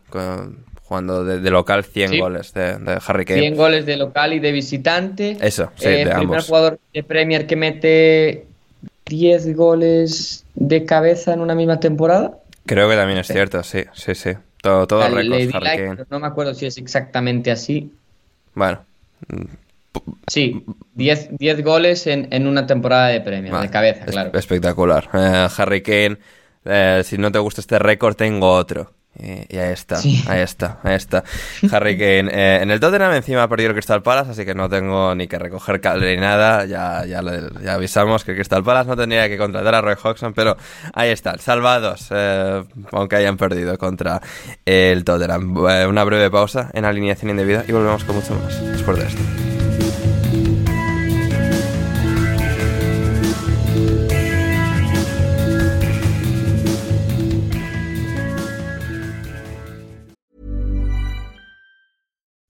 S1: jugando de, local 100 goles de, Harry Kane.
S4: 100 goles de local y de visitante.
S1: Eso, sí, eh,
S4: de el primer jugador de Premier que mete 10 goles de cabeza en una misma temporada.
S1: Creo que también es cierto, sí, sí, sí. Todo, todo
S4: récord. no me acuerdo si es exactamente así.
S1: Bueno.
S4: Sí, 10 goles en, una temporada de premio, de cabeza, claro.
S1: Espectacular. Eh, Harry Kane, eh, si no te gusta este récord, tengo otro. Y, ahí está, ahí está, ahí está. Harry Kane. Eh, en el Tottenham encima ha perdido el Crystal Palace, así que no tengo ni que recoger cable ni nada. Ya, ya, ya avisamos que el Crystal Palace no tendría que contratar a Roy Hodgson, pero ahí está, salvados, eh, aunque hayan perdido contra el Tottenham. Eh, una breve pausa en alineación indebida y volvemos con mucho más después de esto.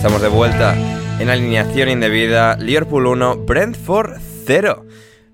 S1: Estamos de vuelta en alineación indebida. Liverpool 1, Brentford 0.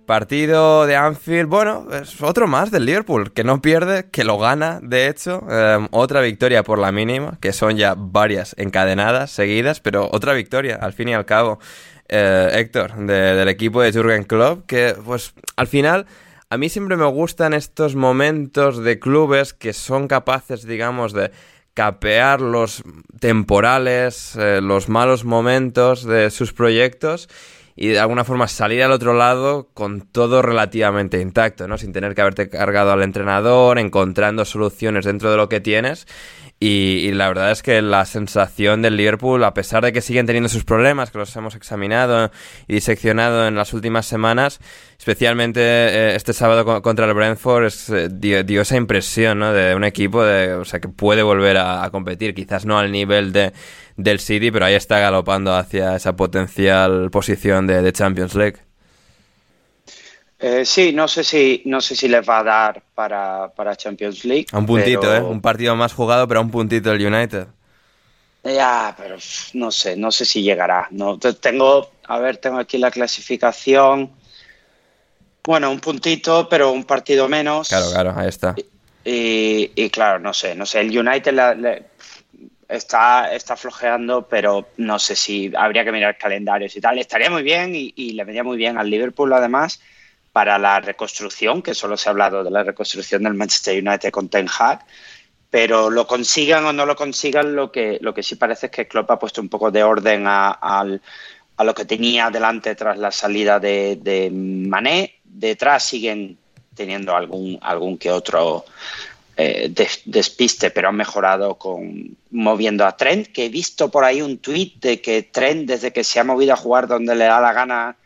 S1: Partido de Anfield, bueno, es otro más del Liverpool, que no pierde, que lo gana, de hecho. Em, otra victoria por la mínima, que son ya varias encadenadas, seguidas, pero otra victoria, al fin y al cabo. Eh, Héctor, del equipo de Jurgen Klopp, que pues al final a mí siempre me gustan estos momentos de clubes que son capaces, digamos, de capear los temporales, eh, los malos momentos de sus proyectos y de alguna forma salir al otro lado con todo relativamente intacto, ¿no? Sin tener que haberte cargado al entrenador, encontrando soluciones dentro de lo que tienes y, la verdad es que la sensación del Liverpool, a pesar de que siguen teniendo sus problemas, que los hemos examinado y diseccionado en las últimas semanas, especialmente eh, este sábado contra el Brentford, eh, dio, esa impresión ¿no? de un equipo de, o sea, que puede volver a, competir, quizás no al nivel de, del City, pero ahí está galopando hacia esa potencial posición de Champions League.
S2: Eh, sí, no sé si no sé si les va a dar para, para Champions League.
S1: A un puntito, ¿eh? Un partido más jugado, pero a un puntito el United.
S2: Ya, pero no sé, no sé si llegará. No, tengo, a ver, tengo aquí la clasificación. Bueno, un puntito, pero un partido menos.
S1: Claro, claro, ahí está.
S2: Y, claro, no sé, no sé. El United está, está flojeando, pero no sé si habría que mirar calendarios y tal. Estaría muy bien y, y le vendría muy bien al Liverpool, además para la reconstrucción, que solo se ha hablado de la reconstrucción del Manchester United con Ten Hag, pero lo consigan o no lo consigan, lo que, lo que sí parece es que Klopp ha puesto un poco de orden a, lo que tenía delante tras la salida de, Mané. Detrás siguen teniendo algún, algún que otro eh, despiste, pero han mejorado con moviendo a Trent, que he visto por ahí un tuit de que Trent, desde que se ha movido a jugar donde le da la gana,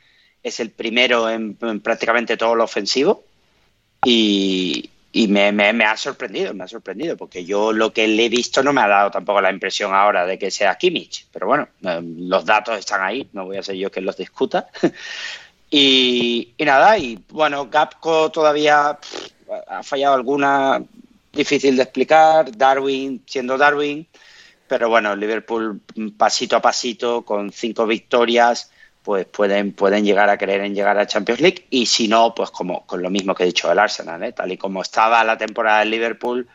S2: es el primero en, prácticamente todo lo ofensivo. Y, me, ha sorprendido, me ha sorprendido, porque yo lo que le he visto no me ha dado tampoco la impresión ahora de que sea Kimmich, pero bueno, eh, los datos están ahí, no voy a ser yo quien los discuta. y, nada, y bueno, Gapco todavía ha fallado alguna, difícil de explicar, Darwin siendo Darwin, pero bueno, Liverpool pasito a pasito, con cinco victorias, pues pueden, pueden llegar a creer en llegar a Champions League y si no, pues como con lo mismo que he dicho del Arsenal, ¿eh? tal y como estaba la temporada del Liverpool,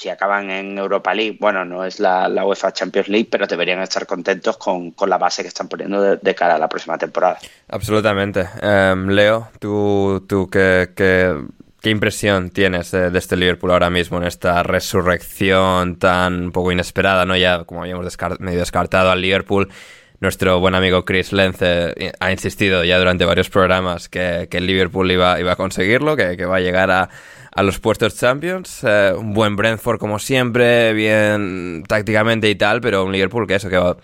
S2: si acaban en Europa League, bueno, no es la, UEFA Champions League, pero deberían estar contentos con, la base que están poniendo de, cara a la próxima temporada.
S1: Absolutamente. Em, Leo, ¿tú, tú qué, qué, impresión tienes de, este Liverpool ahora mismo en esta resurrección tan poco inesperada? no Ya, como habíamos medio descartado al Liverpool nuestro buen amigo Chris Lence eh, ha insistido ya durante varios programas que, el Liverpool iba, iba a conseguirlo, que, va a llegar a, los puestos Champions. Eh, un buen Brentford como siempre, bien tácticamente y tal, pero un Liverpool que eso, que va,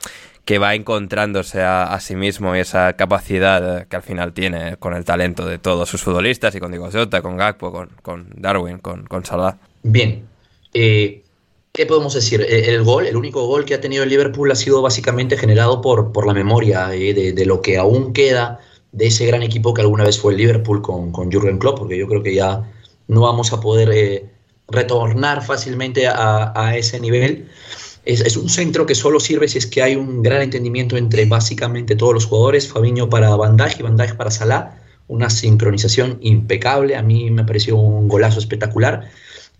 S1: que va encontrándose a, sí mismo y esa capacidad eh, que al final tiene con el talento de todos sus futbolistas y con Diego Jota, con Gakpo, con, con Darwin, con, con Salah.
S3: Bien. ¿Qué podemos decir? Eh, el gol, el único gol que ha tenido el Liverpool ha sido básicamente generado por, por la memoria eh, de, lo que aún queda de ese gran equipo que alguna vez fue el Liverpool con, con Jurgen Klopp, porque yo creo que ya no vamos a poder eh, retornar fácilmente a, ese nivel. Es, un centro que solo sirve si es que hay un gran entendimiento entre básicamente todos los jugadores, Fabiño para Van y Van para Salah, una sincronización impecable, a mí me pareció un golazo espectacular,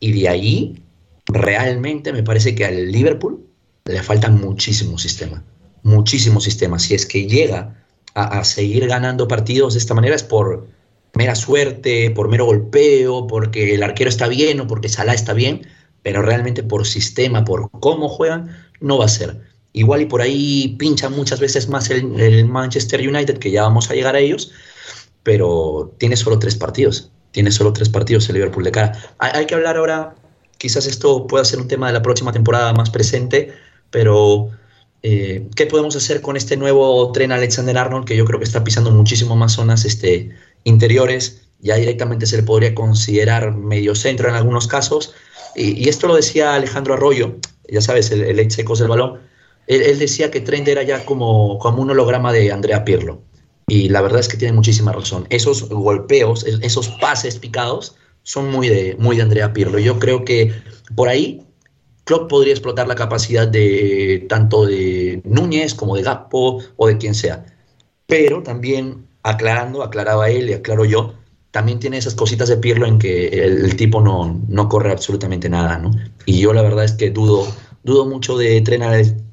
S3: y de ahí realmente me parece que al Liverpool le falta muchísimo sistema, muchísimo sistema. Si es que llega a, seguir ganando partidos de esta manera es por mera suerte, por mero golpeo, porque el arquero está bien o porque Salah está bien, pero realmente por sistema, por cómo juegan, no va a ser. Igual y por ahí pincha muchas veces más el, Manchester United, que ya vamos a llegar a ellos, pero tiene solo tres partidos. Tiene solo tres partidos el Liverpool de cara. hay que hablar ahora Quizás esto pueda ser un tema de la próxima temporada más presente, pero eh, ¿qué podemos hacer con este nuevo tren Alexander Arnold que yo creo que está pisando muchísimo más zonas este, interiores? Ya directamente se le podría considerar medio centro en algunos casos. Y, esto lo decía Alejandro Arroyo, ya sabes, el, el ex ecos del balón. Él, decía que Trent era ya como, como un holograma de Andrea Pirlo. Y la verdad es que tiene muchísima razón. Esos golpeos, esos pases picados, son muy de, muy de Andrea Pirlo. Yo creo que por ahí Klopp podría explotar la capacidad de tanto de Núñez como de Gappo o de quien sea. Pero también aclarando, aclaraba él y aclaro yo, también tiene esas cositas de Pirlo en que el, tipo no, no, corre absolutamente nada, ¿no? Y yo la verdad es que dudo, dudo mucho de Tren,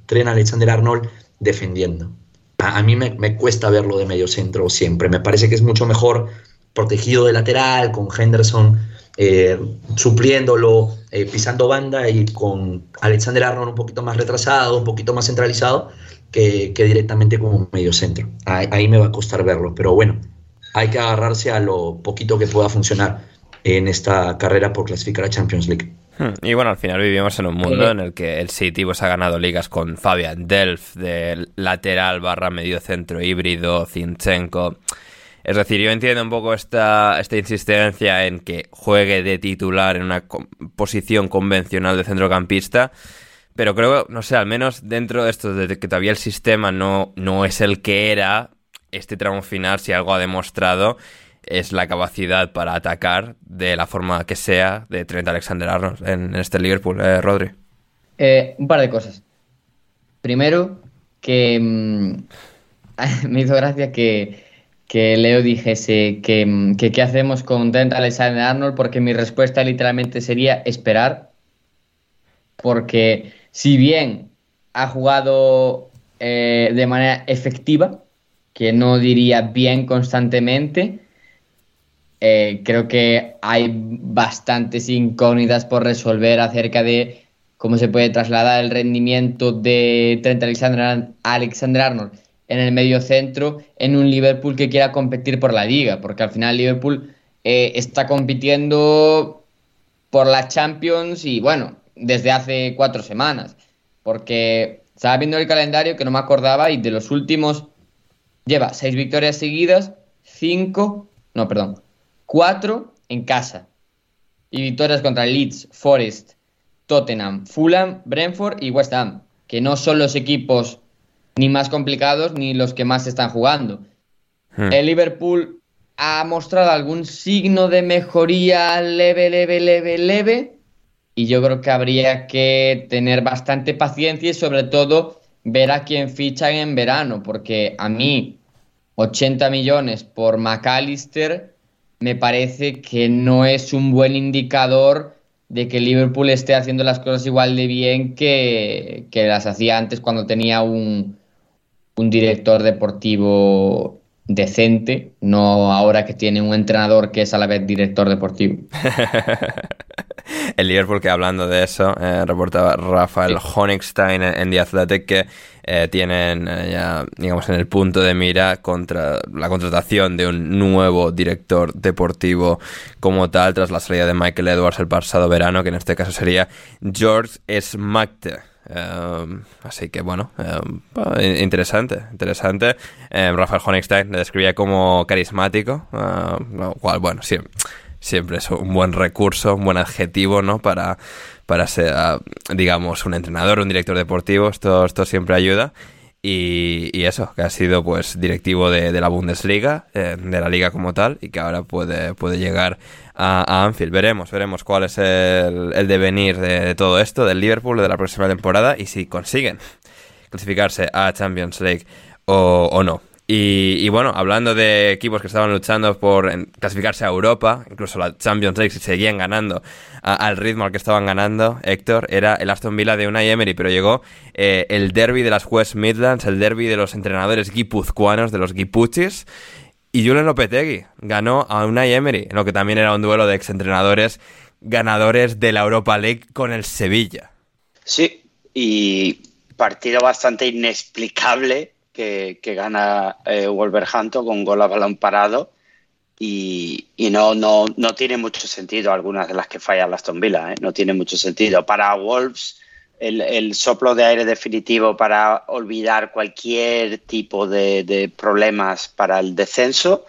S3: Tren Alexander Arnold defendiendo. A, mí me, me, cuesta verlo de medio centro siempre. Me parece que es mucho mejor protegido de lateral, con Henderson eh, supliéndolo, eh, pisando banda y con Alexander Arnold un poquito más retrasado, un poquito más centralizado, que, directamente como medio centro. ahí me va a costar verlo, pero bueno, hay que agarrarse a lo poquito que pueda funcionar en esta carrera por clasificar a Champions League.
S1: Hmm, y bueno, al final vivimos en un mundo en el que el City pues, ha ganado ligas con Fabian Delft de lateral barra medio centro híbrido, Zinchenko. Es decir, yo entiendo un poco esta, esta insistencia en que juegue de titular en una posición convencional de centrocampista, pero creo, no sé, al menos dentro de esto, de que todavía el sistema no, no es el que era, este tramo final, si algo ha demostrado, es la capacidad para atacar de la forma que sea de Trent Alexander-Arnold en, este Liverpool, eh, Rodri.
S4: Eh, un par de cosas. Primero, que mm, me hizo gracia que, Leo dijese mm, que, qué hacemos con Trent Alexander-Arnold porque mi respuesta literalmente sería esperar. Porque si bien ha jugado eh, de manera efectiva, que no diría bien constantemente. Eh, creo que hay bastantes incógnitas por resolver acerca de cómo se puede trasladar el rendimiento de Trent Alexander, Alexander Arnold en el medio centro en un Liverpool que quiera competir por la liga, porque al final Liverpool eh, está compitiendo por la Champions y bueno, desde hace cuatro semanas, porque estaba viendo el calendario que no me acordaba y de los últimos lleva seis victorias seguidas, cinco, no, perdón, cuatro en casa. Y victorias contra Leeds, Forest, Tottenham, Fulham, Brentford y West Ham, que no son los equipos ni más complicados ni los que más están jugando. Hmm. El Liverpool ha mostrado algún signo de mejoría leve, leve, leve, leve. Y yo creo que habría que tener bastante paciencia y sobre todo ver a quién fichan en verano, porque a mí 80 millones por McAllister me parece que no es un buen indicador de que Liverpool esté haciendo las cosas igual de bien que, las hacía antes cuando tenía un, un director deportivo decente, no ahora que tiene un entrenador que es a la vez director deportivo.
S1: el Liverpool que hablando de eso, eh, reportaba Rafael Honigstein en The Athletic que eh, tienen eh, ya, digamos, en el punto de mira contra la contratación de un nuevo director deportivo como tal tras la salida de Michael Edwards el pasado verano, que en este caso sería George Smackte. así que bueno, interesante, interesante. Rafael Honigstein le describía como carismático, lo cual, bueno, siempre, siempre es un buen recurso, un buen adjetivo, ¿no? Para, para ser, ah, digamos, un entrenador, un director deportivo, esto, esto siempre ayuda. Y, eso, que ha sido pues directivo de, la Bundesliga, eh, de la liga como tal, y que ahora puede, puede llegar a, Anfield. Veremos, veremos cuál es el, devenir de, todo esto, del Liverpool, de la próxima temporada, y si consiguen clasificarse a Champions League o no. Y, bueno, hablando de equipos que estaban luchando por clasificarse a Europa, incluso la Champions League, si seguían ganando al ritmo al que estaban ganando, Héctor, era el Aston Villa de Unai Emery, pero llegó eh, el derby de las West Midlands, el derby de los entrenadores guipuzcoanos, de los guipuchis, y Julen Lopetegui ganó a Unai Emery, en lo que también era un duelo de exentrenadores ganadores de la Europa League con el Sevilla.
S2: Sí, y partido bastante inexplicable que, gana eh, Wolverhampton con gol a balón parado y, no, no, no, tiene mucho sentido algunas de las que falla Aston Villa, ¿eh? no tiene mucho sentido. Para Wolves el, soplo de aire definitivo para olvidar cualquier tipo de, problemas para el descenso.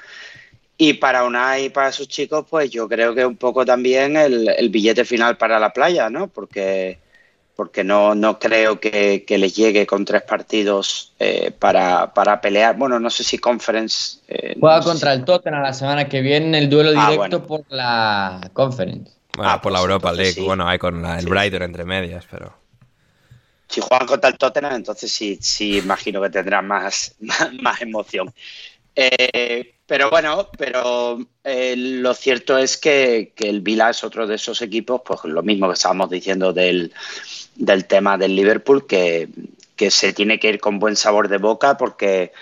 S2: Y para Unai y para sus chicos, pues yo creo que un poco también el, el billete final para la playa, ¿no? Porque porque no, no creo que, les llegue con tres partidos eh, para, pelear. Bueno, no sé si Conference.
S4: Eh, Juega contra el Tottenham la semana que viene el duelo ah, directo por la Conference.
S1: Bueno, ah, por la pues Europa League. Bueno, hay con el Brighton entre medias, pero.
S2: Si juegan contra el Tottenham, entonces sí, sí imagino que tendrá más, más, emoción. Eh, Pero bueno, pero eh, lo cierto es que, el Vila es otro de esos equipos, pues lo mismo que estábamos diciendo del, del tema del Liverpool, que, que, se tiene que ir con buen sabor de boca porque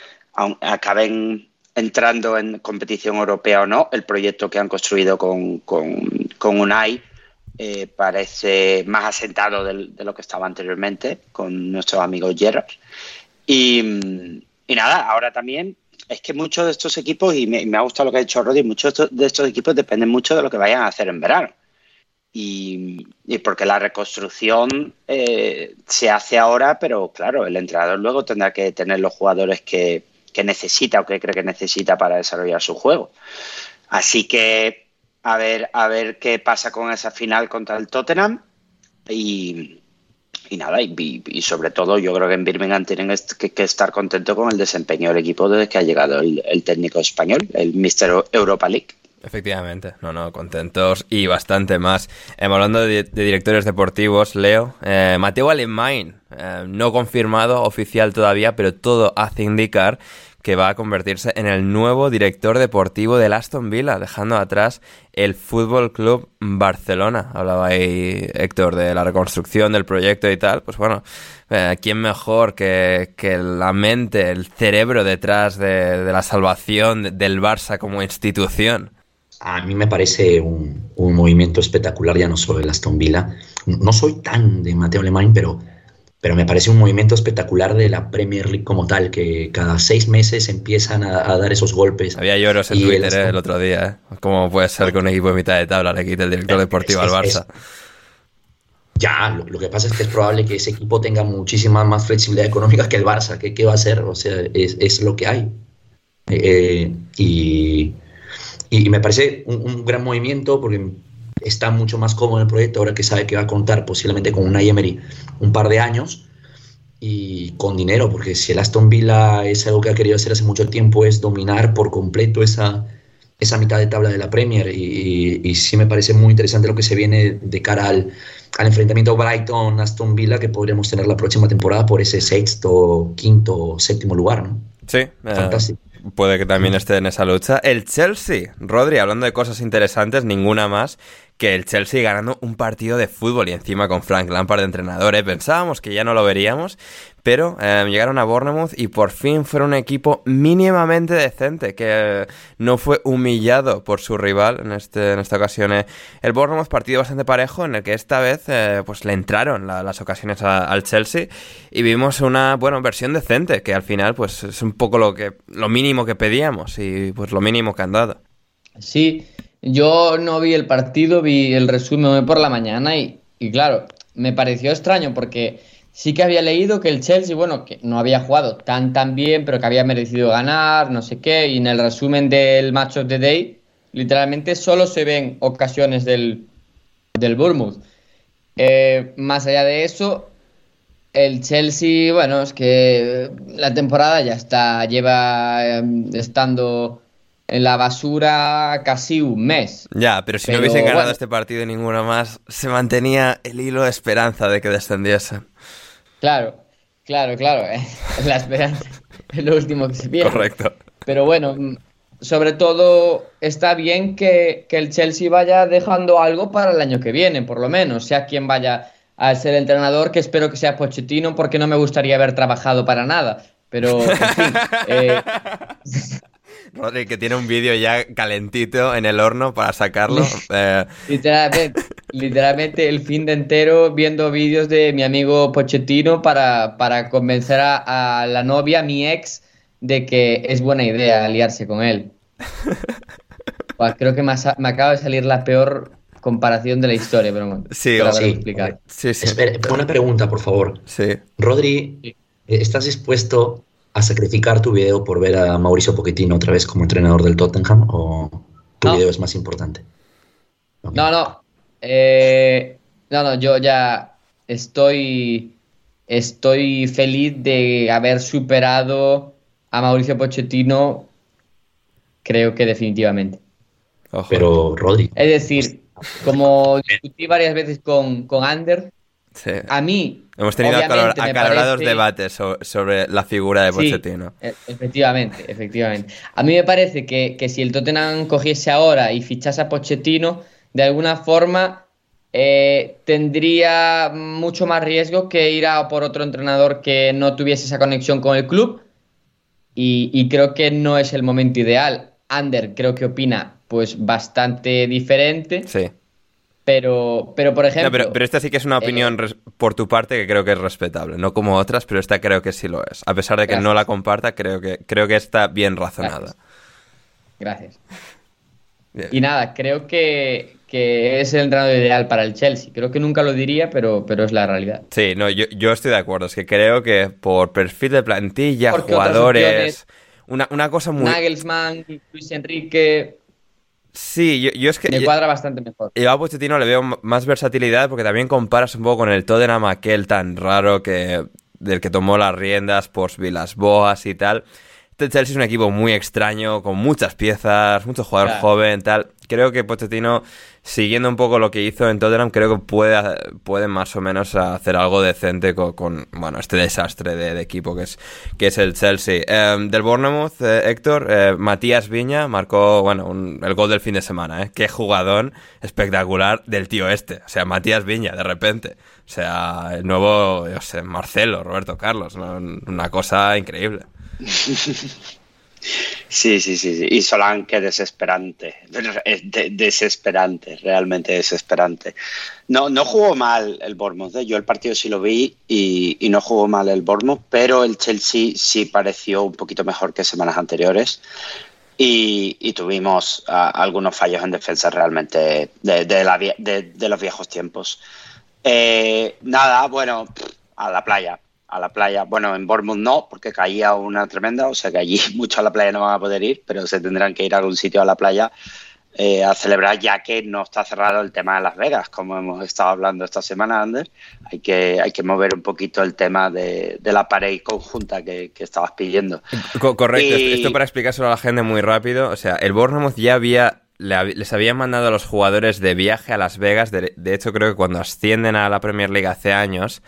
S2: acaben entrando en competición europea o no, el proyecto que han construido con, con, con Unai eh, parece más asentado de, lo que estaba anteriormente con nuestros amigos Gerrard. Y, nada, ahora también es que muchos de estos equipos, y me, ha gustado lo que ha dicho Rodri, muchos de estos equipos dependen mucho de lo que vayan a hacer en verano. Y, porque la reconstrucción eh, se hace ahora, pero claro, el entrenador luego tendrá que tener los jugadores que, que necesita o que cree que necesita para desarrollar su juego. Así que a ver, a ver qué pasa con esa final contra el Tottenham y, nada, y, sobre todo yo creo que en Birmingham tienen que, estar contentos con el desempeño del equipo desde que ha llegado el, técnico español, el Mister Europa League.
S1: Efectivamente, no, no, contentos y bastante más. Eh, hablando de, directores deportivos, Leo, eh, Mateo Alemán, eh, no confirmado oficial todavía, pero todo hace indicar que va a convertirse en el nuevo director deportivo del Aston Villa, dejando atrás el Fútbol Club Barcelona. Hablaba ahí Héctor de la reconstrucción del proyecto y tal. Pues bueno, eh, ¿quién mejor que, la mente, el cerebro detrás de, la salvación del Barça como institución?
S3: A mí me parece un, un movimiento espectacular, ya no solo el Aston Villa. No soy tan de Mateo Alemán, pero pero me parece un movimiento espectacular de la Premier League como tal, que cada seis meses empiezan a, dar esos golpes.
S1: Había lloros en Twitter el, otro día, ¿eh? ¿Cómo puede ser que un equipo de mitad de tabla le quite el director deportivo al Barça?
S3: ya, lo, que pasa es que es probable que ese equipo tenga muchísima más flexibilidad económica que el Barça. ¿Qué, qué va a hacer? O sea, es, lo que hay. Eh, y, y, me parece un, gran movimiento porque está mucho más cómodo en el proyecto ahora que sabe que va a contar posiblemente con una Emery un par de años y con dinero, porque si el Aston Villa es algo que ha querido hacer hace mucho tiempo, es dominar por completo esa, esa mitad de tabla de la Premier. Y, sí me parece muy interesante lo que se viene de cara al, al enfrentamiento Brighton-Aston Villa que podríamos tener la próxima temporada por ese sexto, quinto, séptimo lugar. ¿no?
S1: Sí, eh, fantástico. puede que también esté en esa lucha. El Chelsea, Rodri, hablando de cosas interesantes, ninguna más que el Chelsea ganando un partido de fútbol y encima con Frank Lampard de entrenador. ¿eh? Pensábamos que ya no lo veríamos, pero eh, llegaron a Bournemouth y por fin fueron un equipo mínimamente decente, que no fue humillado por su rival en, este, en esta ocasión. Eh. El Bournemouth partido bastante parejo en el que esta vez pues le entraron las ocasiones al Chelsea y vimos una bueno, versión decente, que al final pues es un poco lo, que, lo mínimo que pedíamos y pues lo mínimo que han dado.
S4: Sí, yo no vi el partido, vi el resumen por la mañana y, claro, me pareció extraño porque sí que había leído que el Chelsea, bueno, que no había jugado tan tan bien, pero que había merecido ganar, no sé qué, y en el resumen del Match of the Day, literalmente solo se ven ocasiones del, del Bournemouth. Eh, más allá de eso, el Chelsea, bueno, es que la temporada ya está, lleva eh, estando en la basura casi un mes.
S1: Ya, pero si no hubiesen ganado este partido y ninguno más, se mantenía el hilo de esperanza de que descendiesen.
S4: Claro, claro, claro. Eh. La esperanza es lo último que se pierde.
S1: Correcto.
S4: Pero bueno, sobre todo está bien que, que, el Chelsea vaya dejando algo para el año que viene, por lo menos, sea quien vaya a ser entrenador, que espero que sea Pochettino, porque no me gustaría haber trabajado para nada. Pero, en fin. Eh,
S1: Rodri, que tiene un vídeo ya calentito en el horno para sacarlo. Eh.
S4: literalmente, el fin de entero viendo vídeos de mi amigo Pochettino para, para convencer a, la novia, mi ex, de que es buena idea aliarse con él. Pues creo que me, acaba de salir la peor comparación de la historia, pero bueno.
S1: Sí,
S3: sí. Explicar. sí, sí. una pregunta, por favor.
S1: Sí.
S3: Rodri, ¿estás dispuesto a sacrificar tu video por ver a Mauricio Pochettino otra vez como entrenador del Tottenham o tu video es más importante?
S4: No, no. Eh, no, no, yo ya estoy, estoy feliz de haber superado a Mauricio Pochettino, creo que definitivamente.
S3: Pero, Rodri.
S4: Es decir, como discutí varias veces con, con Ander, A mí.
S1: Hemos tenido acalorados debates sobre, la figura de Pochettino.
S4: E, efectivamente, efectivamente. A mí me parece que, que, si el Tottenham cogiese ahora y fichase a Pochettino, de alguna forma eh, tendría mucho más riesgo que ir a por otro entrenador que no tuviese esa conexión con el club. Y, y creo que no es el momento ideal. Ander creo que opina pues bastante diferente.
S1: Sí.
S4: Pero, pero por ejemplo.
S1: pero, esta sí que es una opinión eh, por tu parte que creo que es respetable, no como otras, pero esta creo que sí lo es. A pesar de que no la comparta, creo que, creo que está bien razonada.
S4: Gracias. Y nada, creo que, es el entrenador ideal para el Chelsea. Creo que nunca lo diría, pero, pero es la realidad.
S1: Sí, no, yo, yo estoy de acuerdo. Es que creo que por perfil de plantilla, jugadores. Una, una cosa muy.
S4: Nagelsmann, Luis Enrique.
S1: Sí, yo, es que.
S4: Me cuadra bastante mejor.
S1: Y a Pochettino le veo más versatilidad porque también comparas un poco con el Tottenham aquel tan raro que del que tomó las riendas por Vilas Boas y tal. Este Chelsea es un equipo muy extraño, con muchas piezas, mucho jugador joven, tal. Creo que Pochettino, siguiendo un poco lo que hizo en Tottenham, creo que puede, puede más o menos hacer algo decente con, bueno, este desastre de, equipo que es, que es el Chelsea. Em, del Bournemouth, eh, Héctor, eh, Matías Viña marcó, bueno, el gol del fin de semana, ¿eh? Qué jugadón espectacular del tío este. O sea, Matías Viña, de repente. O sea, el nuevo, yo sé, Marcelo, Roberto Carlos, una cosa increíble.
S2: Sí, sí, sí, sí. Y Solán, qué desesperante. desesperante, realmente desesperante. No, no jugó mal el Bournemouth. ¿eh? Yo el partido sí lo vi y, no jugó mal el Bournemouth, pero el Chelsea sí pareció un poquito mejor que semanas anteriores. Y, tuvimos ah, algunos fallos en defensa realmente de, los viejos tiempos. Eh, nada, bueno, a la playa a la playa. Bueno, en Bournemouth no, porque caía una tremenda, o sea que allí mucho a la playa no van a poder ir, pero se tendrán que ir a algún sitio a la playa eh, a celebrar, ya que no está cerrado el tema de Las Vegas, como hemos estado hablando esta semana, Ander. Hay que, hay que mover un poquito el tema de, la pared conjunta que, estabas pidiendo.
S1: correcto, esto para explicárselo a la gente muy rápido. O sea, el Bournemouth ya había les habían mandado a los jugadores de viaje a Las Vegas. De, hecho, creo que cuando ascienden a la Premier League hace años,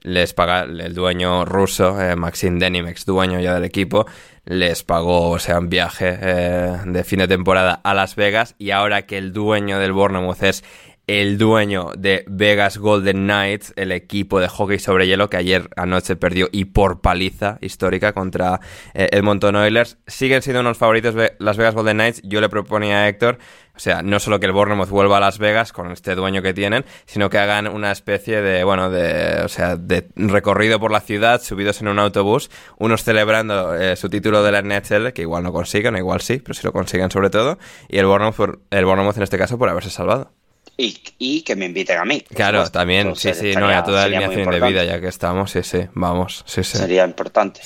S1: les paga el dueño ruso, eh, Maxim Denimex, dueño ya del equipo, les pagó, o sea, un viaje eh, de fin de temporada a Las Vegas y ahora que el dueño del Bournemouth es el dueño de Vegas Golden Knights, el equipo de hockey sobre hielo que ayer anoche perdió y por paliza histórica contra eh, Edmonton Oilers. Siguen siendo unos favoritos Las Vegas Golden Knights. Yo le proponía a Héctor, o sea, no solo que el Bournemouth vuelva a Las Vegas con este dueño que tienen, sino que hagan una especie de, bueno, de, o sea, de recorrido por la ciudad, subidos en un autobús, unos celebrando eh, su título de la NHL, que igual no consiguen, igual sí, pero sí lo consiguen sobre todo, y el Bournemouth, el Bournemouth en este caso por haberse salvado.
S2: Y, que me inviten a mí.
S1: Claro, también, sí, sí, no, a toda alineación de vida, ya que estamos, sí, sí, vamos, sí, sí.
S2: Sería importante.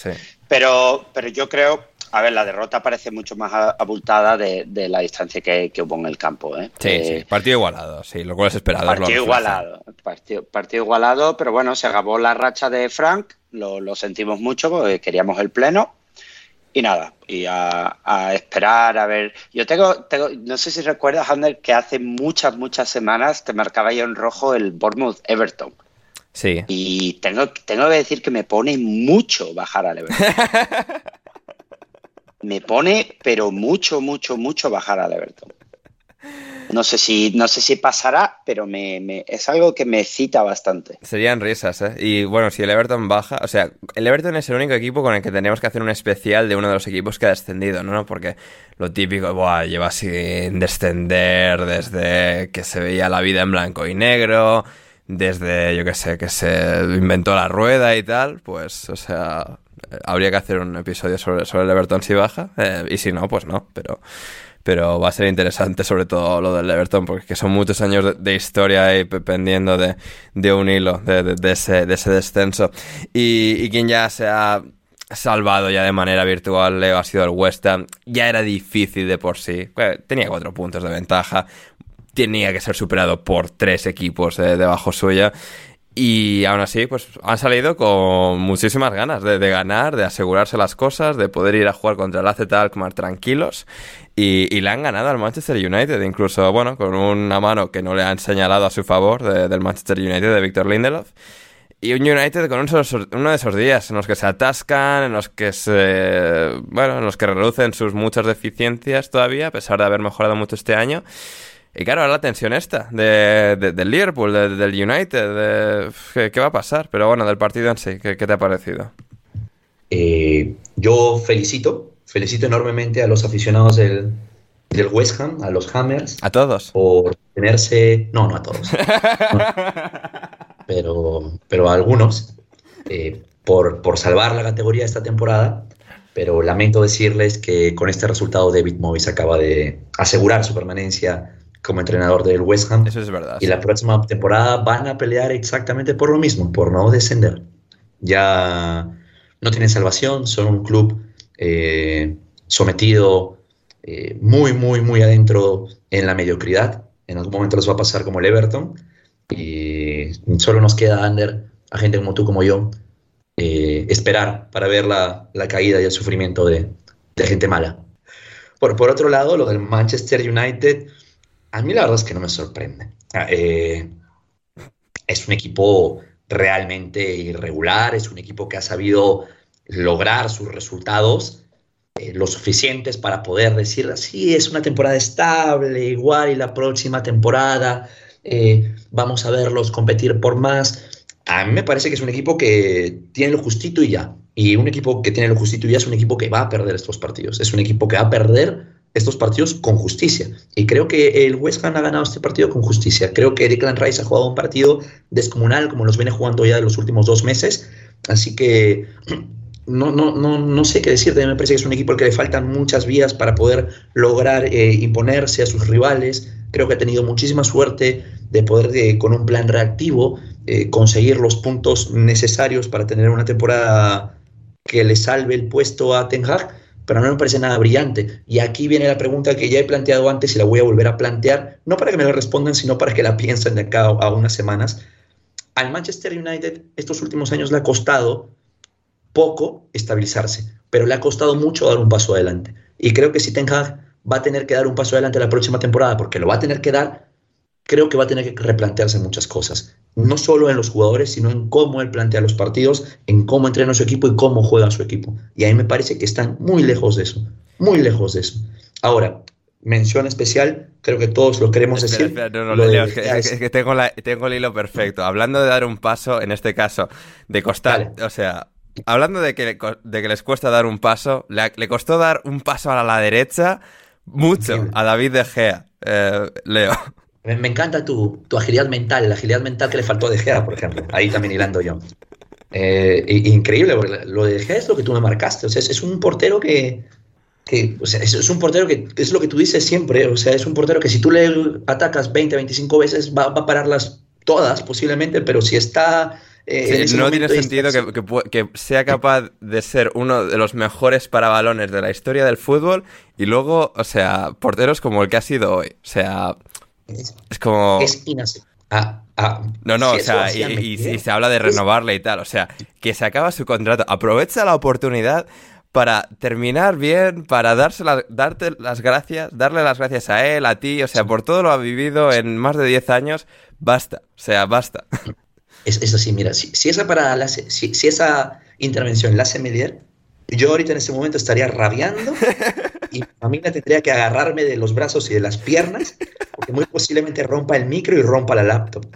S2: Pero, pero yo creo, a ver, la derrota parece mucho más abultada de, la distancia que, hubo en el campo. ¿eh?
S1: Sí, sí, eh, partido igualado, sí, lo cual es esperado.
S2: Partido igualado, partido, partido, igualado, pero bueno, se acabó la racha de Frank, lo, lo sentimos mucho porque queríamos el pleno y nada, y a, esperar a ver. Yo tengo, tengo, no sé si recuerdas, Ander, que hace muchas, muchas semanas te marcaba yo en rojo el Bournemouth Everton.
S1: Sí.
S2: Y tengo, tengo que decir que me pone mucho bajar al Everton. me pone, pero mucho, mucho, mucho bajar al Everton. No sé si, no sé si pasará, pero me, es algo que me cita bastante.
S1: Serían risas, ¿eh? Y bueno, si el Everton baja, o sea, el Everton es el único equipo con el que tendríamos que hacer un especial de uno de los equipos que ha descendido, ¿no? Porque lo típico, buah, lleva sin descender desde que se veía la vida en blanco y negro, desde, yo qué sé, que se inventó la rueda y tal, pues, o sea, habría que hacer un episodio sobre, sobre el Everton si baja, eh, y si no, pues no, pero pero va a ser interesante sobre todo lo del Everton, porque son muchos años de, historia ahí pendiendo de, de un hilo de, de, ese, de ese descenso. Y, y quien ya se ha salvado ya de manera virtual, Leo, ha sido el West Ham. Ya era difícil de por sí. Tenía cuatro puntos de ventaja. Tenía que ser superado por tres equipos debajo suya. Y aún así, pues han salido con muchísimas ganas de, ganar, de asegurarse las cosas, de poder ir a jugar contra el AZ Alkmaar tranquilos. Y, le han ganado al Manchester United, incluso, bueno, con una mano que no le han señalado a su favor del Manchester United, de Víctor Lindelof. Y un United con uno de esos días en los que se atascan, en los que se. Bueno, en los que reducen sus muchas deficiencias todavía, a pesar de haber mejorado mucho este año. Y claro, ahora la tensión esta de, del Liverpool, del United, ¿qué, va a pasar? Pero bueno, del partido en sí, ¿qué, te ha parecido?
S3: Eh, yo felicito, felicito enormemente a los aficionados del, del West Ham, a los Hammers.
S1: ¿A todos?
S3: Por tenerse... No, no a todos. pero, pero a algunos, eh, por, por salvar la categoría esta temporada. Pero lamento decirles que con este resultado David Moyes acaba de asegurar su permanencia como entrenador del West Ham.
S1: Eso es verdad.
S3: Y la próxima temporada van a pelear exactamente por lo mismo, por no descender. Ya no tienen salvación, son un club eh, sometido eh, muy, muy, muy adentro en la mediocridad. En algún momento les va a pasar como el Everton. Y solo nos queda, Ander, a gente como tú, como yo, eh, esperar para ver la, la, caída y el sufrimiento de, de gente mala. Por, por otro lado, lo del Manchester United a mí la verdad es que no me sorprende. Eh, es un equipo realmente irregular, es un equipo que ha sabido lograr sus resultados eh, lo suficientes para poder decir, sí, es una temporada estable, igual y la próxima temporada eh, vamos a verlos competir por más. A mí me parece que es un equipo que tiene lo justito y ya. Y un equipo que tiene lo justito y ya es un equipo que va a perder estos partidos. Es un equipo que va a perder estos partidos con justicia. Y creo que el West Ham ha ganado este partido con justicia. Creo que Declan Rice ha jugado un partido descomunal como los viene jugando ya en los últimos dos meses. Así que no, no, no, no sé qué decirte. Me parece que es un equipo al que le faltan muchas vías para poder lograr eh, imponerse a sus rivales. Creo que ha tenido muchísima suerte de poder, eh, con un plan reactivo, eh, conseguir los puntos necesarios para tener una temporada que le salve el puesto a Ten Hag pero no me parece nada brillante. Y aquí viene la pregunta que ya he planteado antes y la voy a volver a plantear, no para que me la respondan, sino para que la piensen de acá a unas semanas. Al Manchester United estos últimos años le ha costado poco estabilizarse, pero le ha costado mucho dar un paso adelante. Y creo que si Ten va a tener que dar un paso adelante la próxima temporada, porque lo va a tener que dar, creo que va a tener que replantearse muchas cosas. No solo en los jugadores, sino en cómo él plantea los partidos, en cómo entrena su equipo y cómo juega su equipo. Y a mí me parece que están muy lejos de eso, muy lejos de eso. Ahora, mención especial, creo que todos lo queremos decir.
S1: no, no, Leo, es, que, tengo, tengo el hilo perfecto. Hablando de dar un paso, en este caso, de costar, o sea, hablando de que, de que les cuesta dar un paso, le, costó dar un paso a la derecha mucho a David De Gea, eh, Leo.
S3: Me, encanta tu, agilidad mental, la agilidad mental que le faltó a De Gea, por ejemplo. Ahí también hilando yo. Eh, increíble, porque lo de De Gea es lo que tú me marcaste. O sea, es, un portero que, o sea, es, un portero que es lo que tú dices siempre. O sea, es un portero que si tú le atacas 20, 25 veces va, a pararlas todas posiblemente, pero si está...
S1: Eh, no tiene sentido que, que, sea capaz de ser uno de los mejores parabalones de la historia del fútbol y luego, o sea, porteros como el que ha sido hoy. O sea, es, como...
S3: Es inaceptable. Ah, ah,
S1: no, no, o sea, y, se habla de renovarle y tal, o sea, que se acaba su contrato, aprovecha la oportunidad para terminar bien, para darse darte las gracias, darle las gracias a él, a ti, o sea, por todo lo ha vivido en más de 10 años, basta, o sea, basta.
S3: Es, eso sí, mira, si, esa si, esa intervención la hace Medier, yo ahorita en ese momento estaría rabiando y a mí me tendría que agarrarme de los brazos y de las piernas, porque muy posiblemente rompa el micro y rompa la laptop.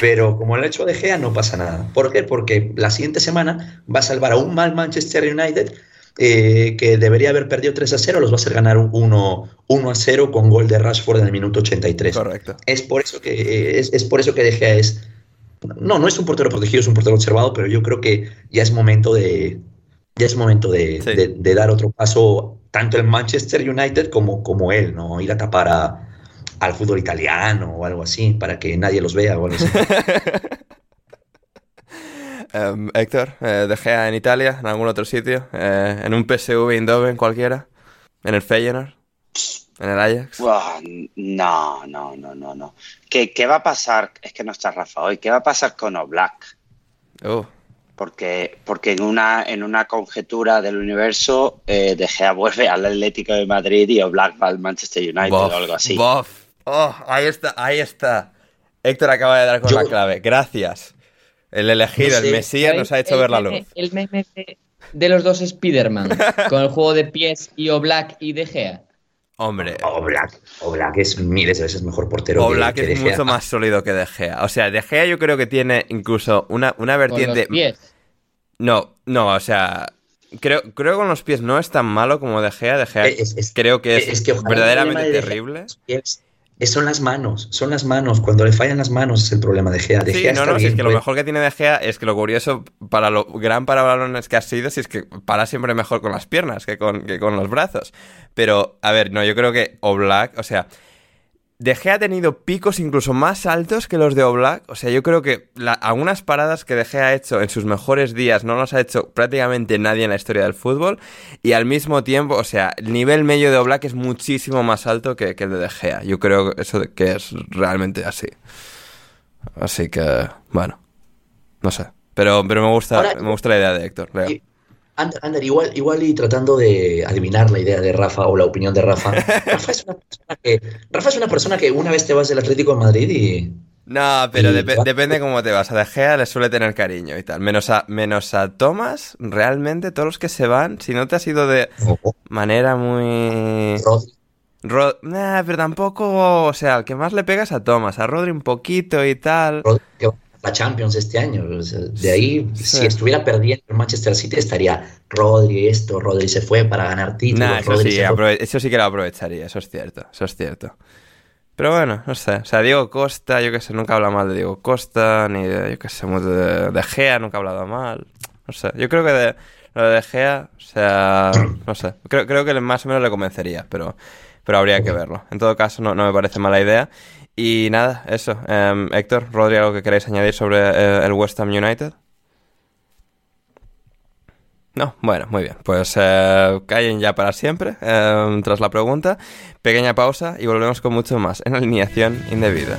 S3: Pero como el hecho de Gea, no pasa nada. ¿Por qué? Porque la siguiente semana va a salvar a un mal Manchester United eh, que debería haber perdido 3 a 0, los va a hacer ganar 1, 1 a 0 con gol de Rashford en el minuto 83.
S1: Correcto.
S3: Es por eso que, es, es por eso que De Gea es... No, no es un portero protegido, es un portero observado, pero yo creo que ya es momento de, ya es momento de, dar otro paso, tanto el Manchester United como, como él, ¿no? Ir a tapar al fútbol italiano o algo así, para que nadie los vea o algo así.
S1: Em, Héctor, eh, ¿de Gea en Italia, en algún otro sitio? Eh, ¿En un PSV Eindhoven cualquiera? ¿En el Feyenoord? en el Ajax?
S2: no, no, no, no, no. ¿Qué, ¿Qué, va a pasar? Es que no está Rafa hoy. ¿Qué va a pasar con Oblak?
S1: Oh.
S2: Porque, porque en una, en una conjetura del universo, eh, De Gea vuelve al Atlético de Madrid y Oblak va al Manchester United o algo así.
S1: Bof. Oh, ahí está, ahí está. Héctor acaba de dar con la clave. Gracias. El elegido, el Mesías, nos ha hecho ver la luz.
S4: El meme de los dos Spider-Man, con el juego de pies y Oblak y De Gea.
S1: Hombre.
S3: Oblak, Oblak es miles de veces mejor portero
S1: Oblak
S3: que,
S1: es mucho más sólido que De Gea. O sea, De Gea yo creo que tiene incluso una, una vertiente...
S4: Con los pies.
S1: No, no, o sea... Creo, creo que con los pies no es tan malo como De Gea. De Gea creo que es, verdaderamente terrible
S3: son las manos, son las manos. Cuando le fallan las manos es el problema de Gea. De
S1: sí, no, no, si es que lo mejor que tiene De Gea es que lo curioso para lo gran para balones que ha sido, si es que para siempre mejor con las piernas que con, que con los brazos. Pero, a ver, no, yo creo que Oblak, o sea, de Gea ha tenido picos incluso más altos que los de Oblak. O sea, yo creo que algunas paradas que De Gea ha hecho en sus mejores días no las ha hecho prácticamente nadie en la historia del fútbol. Y al mismo tiempo, o sea, el nivel medio de Oblak es muchísimo más alto que, el de De Gea. Yo creo eso que es realmente así. Así que, bueno, no sé. Pero, pero me, gusta, me gusta la idea de Héctor.
S3: Ander, igual, igual y tratando de adivinar la idea de Rafa o la opinión de Rafa. Rafa es una persona que, Rafa es una, persona que una vez te vas del Atlético de Madrid y.
S1: No, pero depende cómo te vas. A De Gea le suele tener cariño y tal. Menos a, menos a Thomas, realmente, todos los que se van, si no te has ido de manera muy. Rod pero tampoco, o sea, el que más le pegas a Thomas, a Rodri un poquito y tal.
S3: Champions este año. de ahí, si estuviera perdiendo el Manchester City, estaría Rodri esto, Rodri se fue para ganar títulos.
S1: eso, sí, que lo aprovecharía, eso es cierto, eso es cierto. Pero bueno, no sé, o sea, Diego Costa, yo que sé, nunca habla mal de Diego Costa, ni de, yo que sé, de, de Gea, nunca ha hablado mal. No sé, yo creo que de, lo de Gea, o sea, no sé, creo, creo que más o menos le convencería, pero, pero habría que verlo. En todo caso, no, no me parece mala idea. Y nada, eso. Em, Héctor, Rodri, ¿algo que queráis añadir sobre eh, el West Ham United? No, bueno, muy bien. Pues eh, callen ya para siempre em, tras la pregunta. Pequeña pausa y volvemos con mucho más en alineación indebida.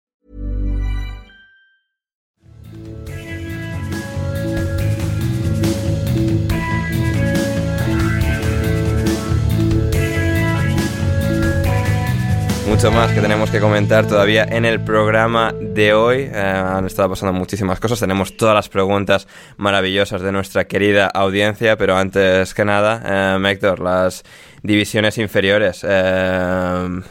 S1: Mucho más que tenemos que comentar todavía en el programa de hoy. Eh, han estado pasando muchísimas cosas. Tenemos todas las preguntas maravillosas de nuestra querida audiencia, pero antes que nada, eh, Héctor, las divisiones inferiores. Eh,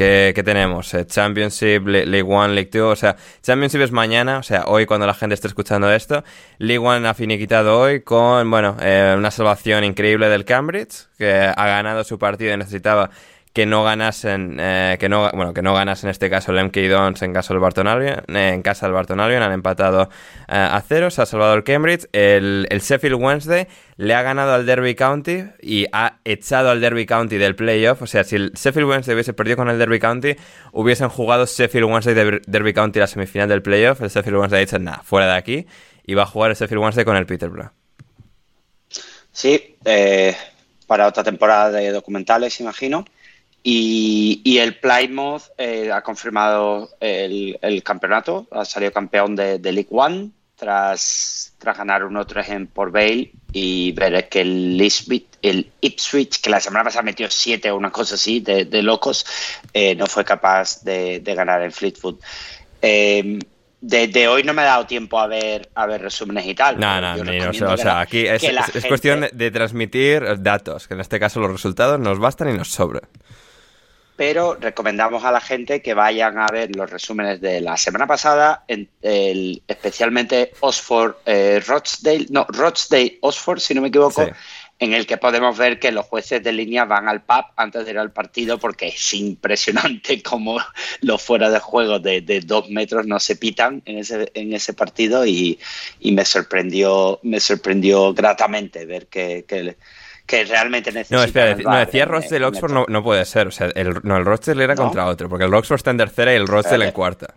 S1: ¿qué, tenemos? Eh, Championship, League One, League Two, o sea, Championship es mañana, o sea, hoy cuando la gente esté escuchando esto. League One ha finiquitado hoy con, bueno, eh, una salvación increíble del Cambridge, que ha ganado su partido y necesitaba que no ganasen, eh, que no, bueno, que no ganas en este caso el MK Dons en caso del Barton Albion, eh, en casa del Barton Albion, han empatado eh, a cero, se ha salvado el Cambridge, el, el, Sheffield Wednesday le ha ganado al Derby County y ha echado al Derby County del playoff, o sea, si el Sheffield Wednesday hubiese perdido con el Derby County, hubiesen jugado Sheffield Wednesday de Derby County la semifinal del playoff, el Sheffield Wednesday ha dicho, nada, fuera de aquí, y va a jugar el Sheffield Wednesday con el Peterborough.
S2: Sí, para otra temporada de documentales, imagino. Y, el Plymouth eh, ha confirmado el, campeonato, ha salido campeón de, League One tras, tras ganar 1-3 en Port Vale y ver que el, el Ipswich, que la semana pasada metió 7 o una cosa así de, locos, eh, no fue capaz de, ganar en Fleetwood. Eh, de, hoy no me ha dado tiempo a ver, a ver resúmenes y tal.
S1: No, no, no, o sea, aquí es, cuestión de, transmitir datos, que en este caso los resultados nos bastan y nos sobran
S2: pero recomendamos a la gente que vayan a ver los resúmenes de la semana pasada, especialmente Oxford, eh, Rochdale, no, Rochdale, Oxford, si no me equivoco, en el que podemos ver que los jueces de línea van al pub antes de ir al partido porque es impresionante cómo los fuera de juego de, dos metros no se pitan en ese, en ese partido y, me sorprendió me sorprendió gratamente ver que, que que realmente necesita.
S1: No, espera, no, decía Rochdale Oxford, no, no, puede ser. O sea, el, no, el Rochdale era contra otro, porque el Oxford está en tercera y el Rochdale en cuarta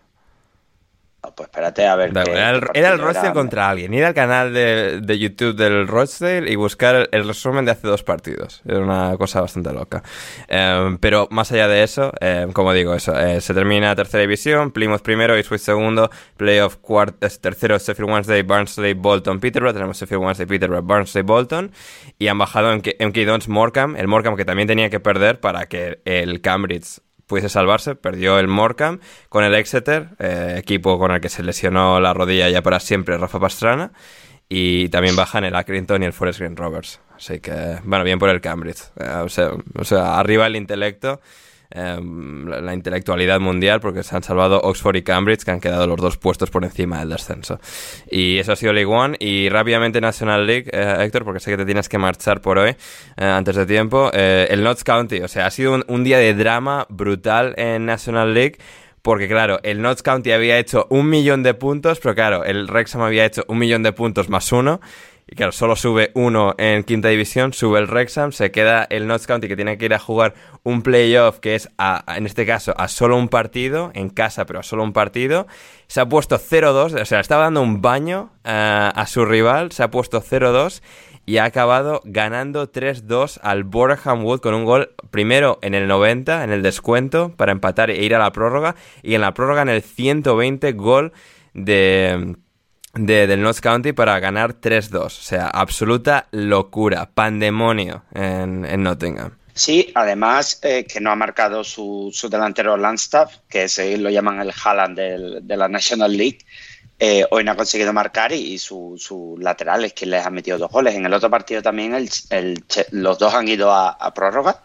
S2: pues espérate a ver.
S1: era, el, era contra alguien. Ir al canal de, YouTube del Rochdale y buscar el, resumen de hace dos partidos. Era una cosa bastante loca. Em, pero más allá de eso, em, como digo, eso eh, se termina tercera división, Plymouth primero, Ipswich segundo, playoff cuarto, tercero, Sheffield Wednesday, Barnsley, Bolton, Peterborough. Tenemos Sheffield Wednesday, Peterborough, Barnsley, Bolton. Y han bajado en MK Dons, Morecambe. El Morecambe que también tenía que perder para que el Cambridge pudiese salvarse, perdió el Morecambe con el Exeter, eh, equipo con el que se lesionó la rodilla ya para siempre Rafa Pastrana, y también bajan el Accrington y el Forest Green Rovers. Así que, bueno, bien por el Cambridge. Eh, o, sea, o sea, arriba el intelecto Em, la, intelectualidad mundial porque se han salvado Oxford y Cambridge que han quedado los dos puestos por encima del descenso. Y eso ha sido League One y rápidamente National League, eh, Héctor, porque sé que te tienes que marchar por hoy eh, antes de tiempo. Eh, el Notts County, o sea, ha sido un, día de drama brutal en National League porque claro, el Notts County había hecho un millón de puntos, pero claro, el Wrexham había hecho un millón de puntos más uno. Y claro, solo sube uno en quinta división, sube el Wrexham, se queda el Notts County que tiene que ir a jugar un playoff que es, a, en este caso, a solo un partido, en casa, pero a solo un partido. Se ha puesto 0-2, o sea, estaba dando un baño eh, a su rival, se ha puesto 0-2 y ha acabado ganando 3-2 al Boreham Wood con un gol primero en el 90, en el descuento, para empatar e ir a la prórroga, y en la prórroga en el 120 gol de de, del North County para ganar 3-2. O sea, absoluta locura, pandemonio en, Nottingham.
S2: Sí, además eh, que no ha marcado su, su delantero Landstaff, que se lo llaman el Haaland de la National League. Eh, hoy no ha conseguido marcar y, su, su, lateral es quien les ha metido dos goles. En el otro partido también el, los dos han ido a, a, prórroga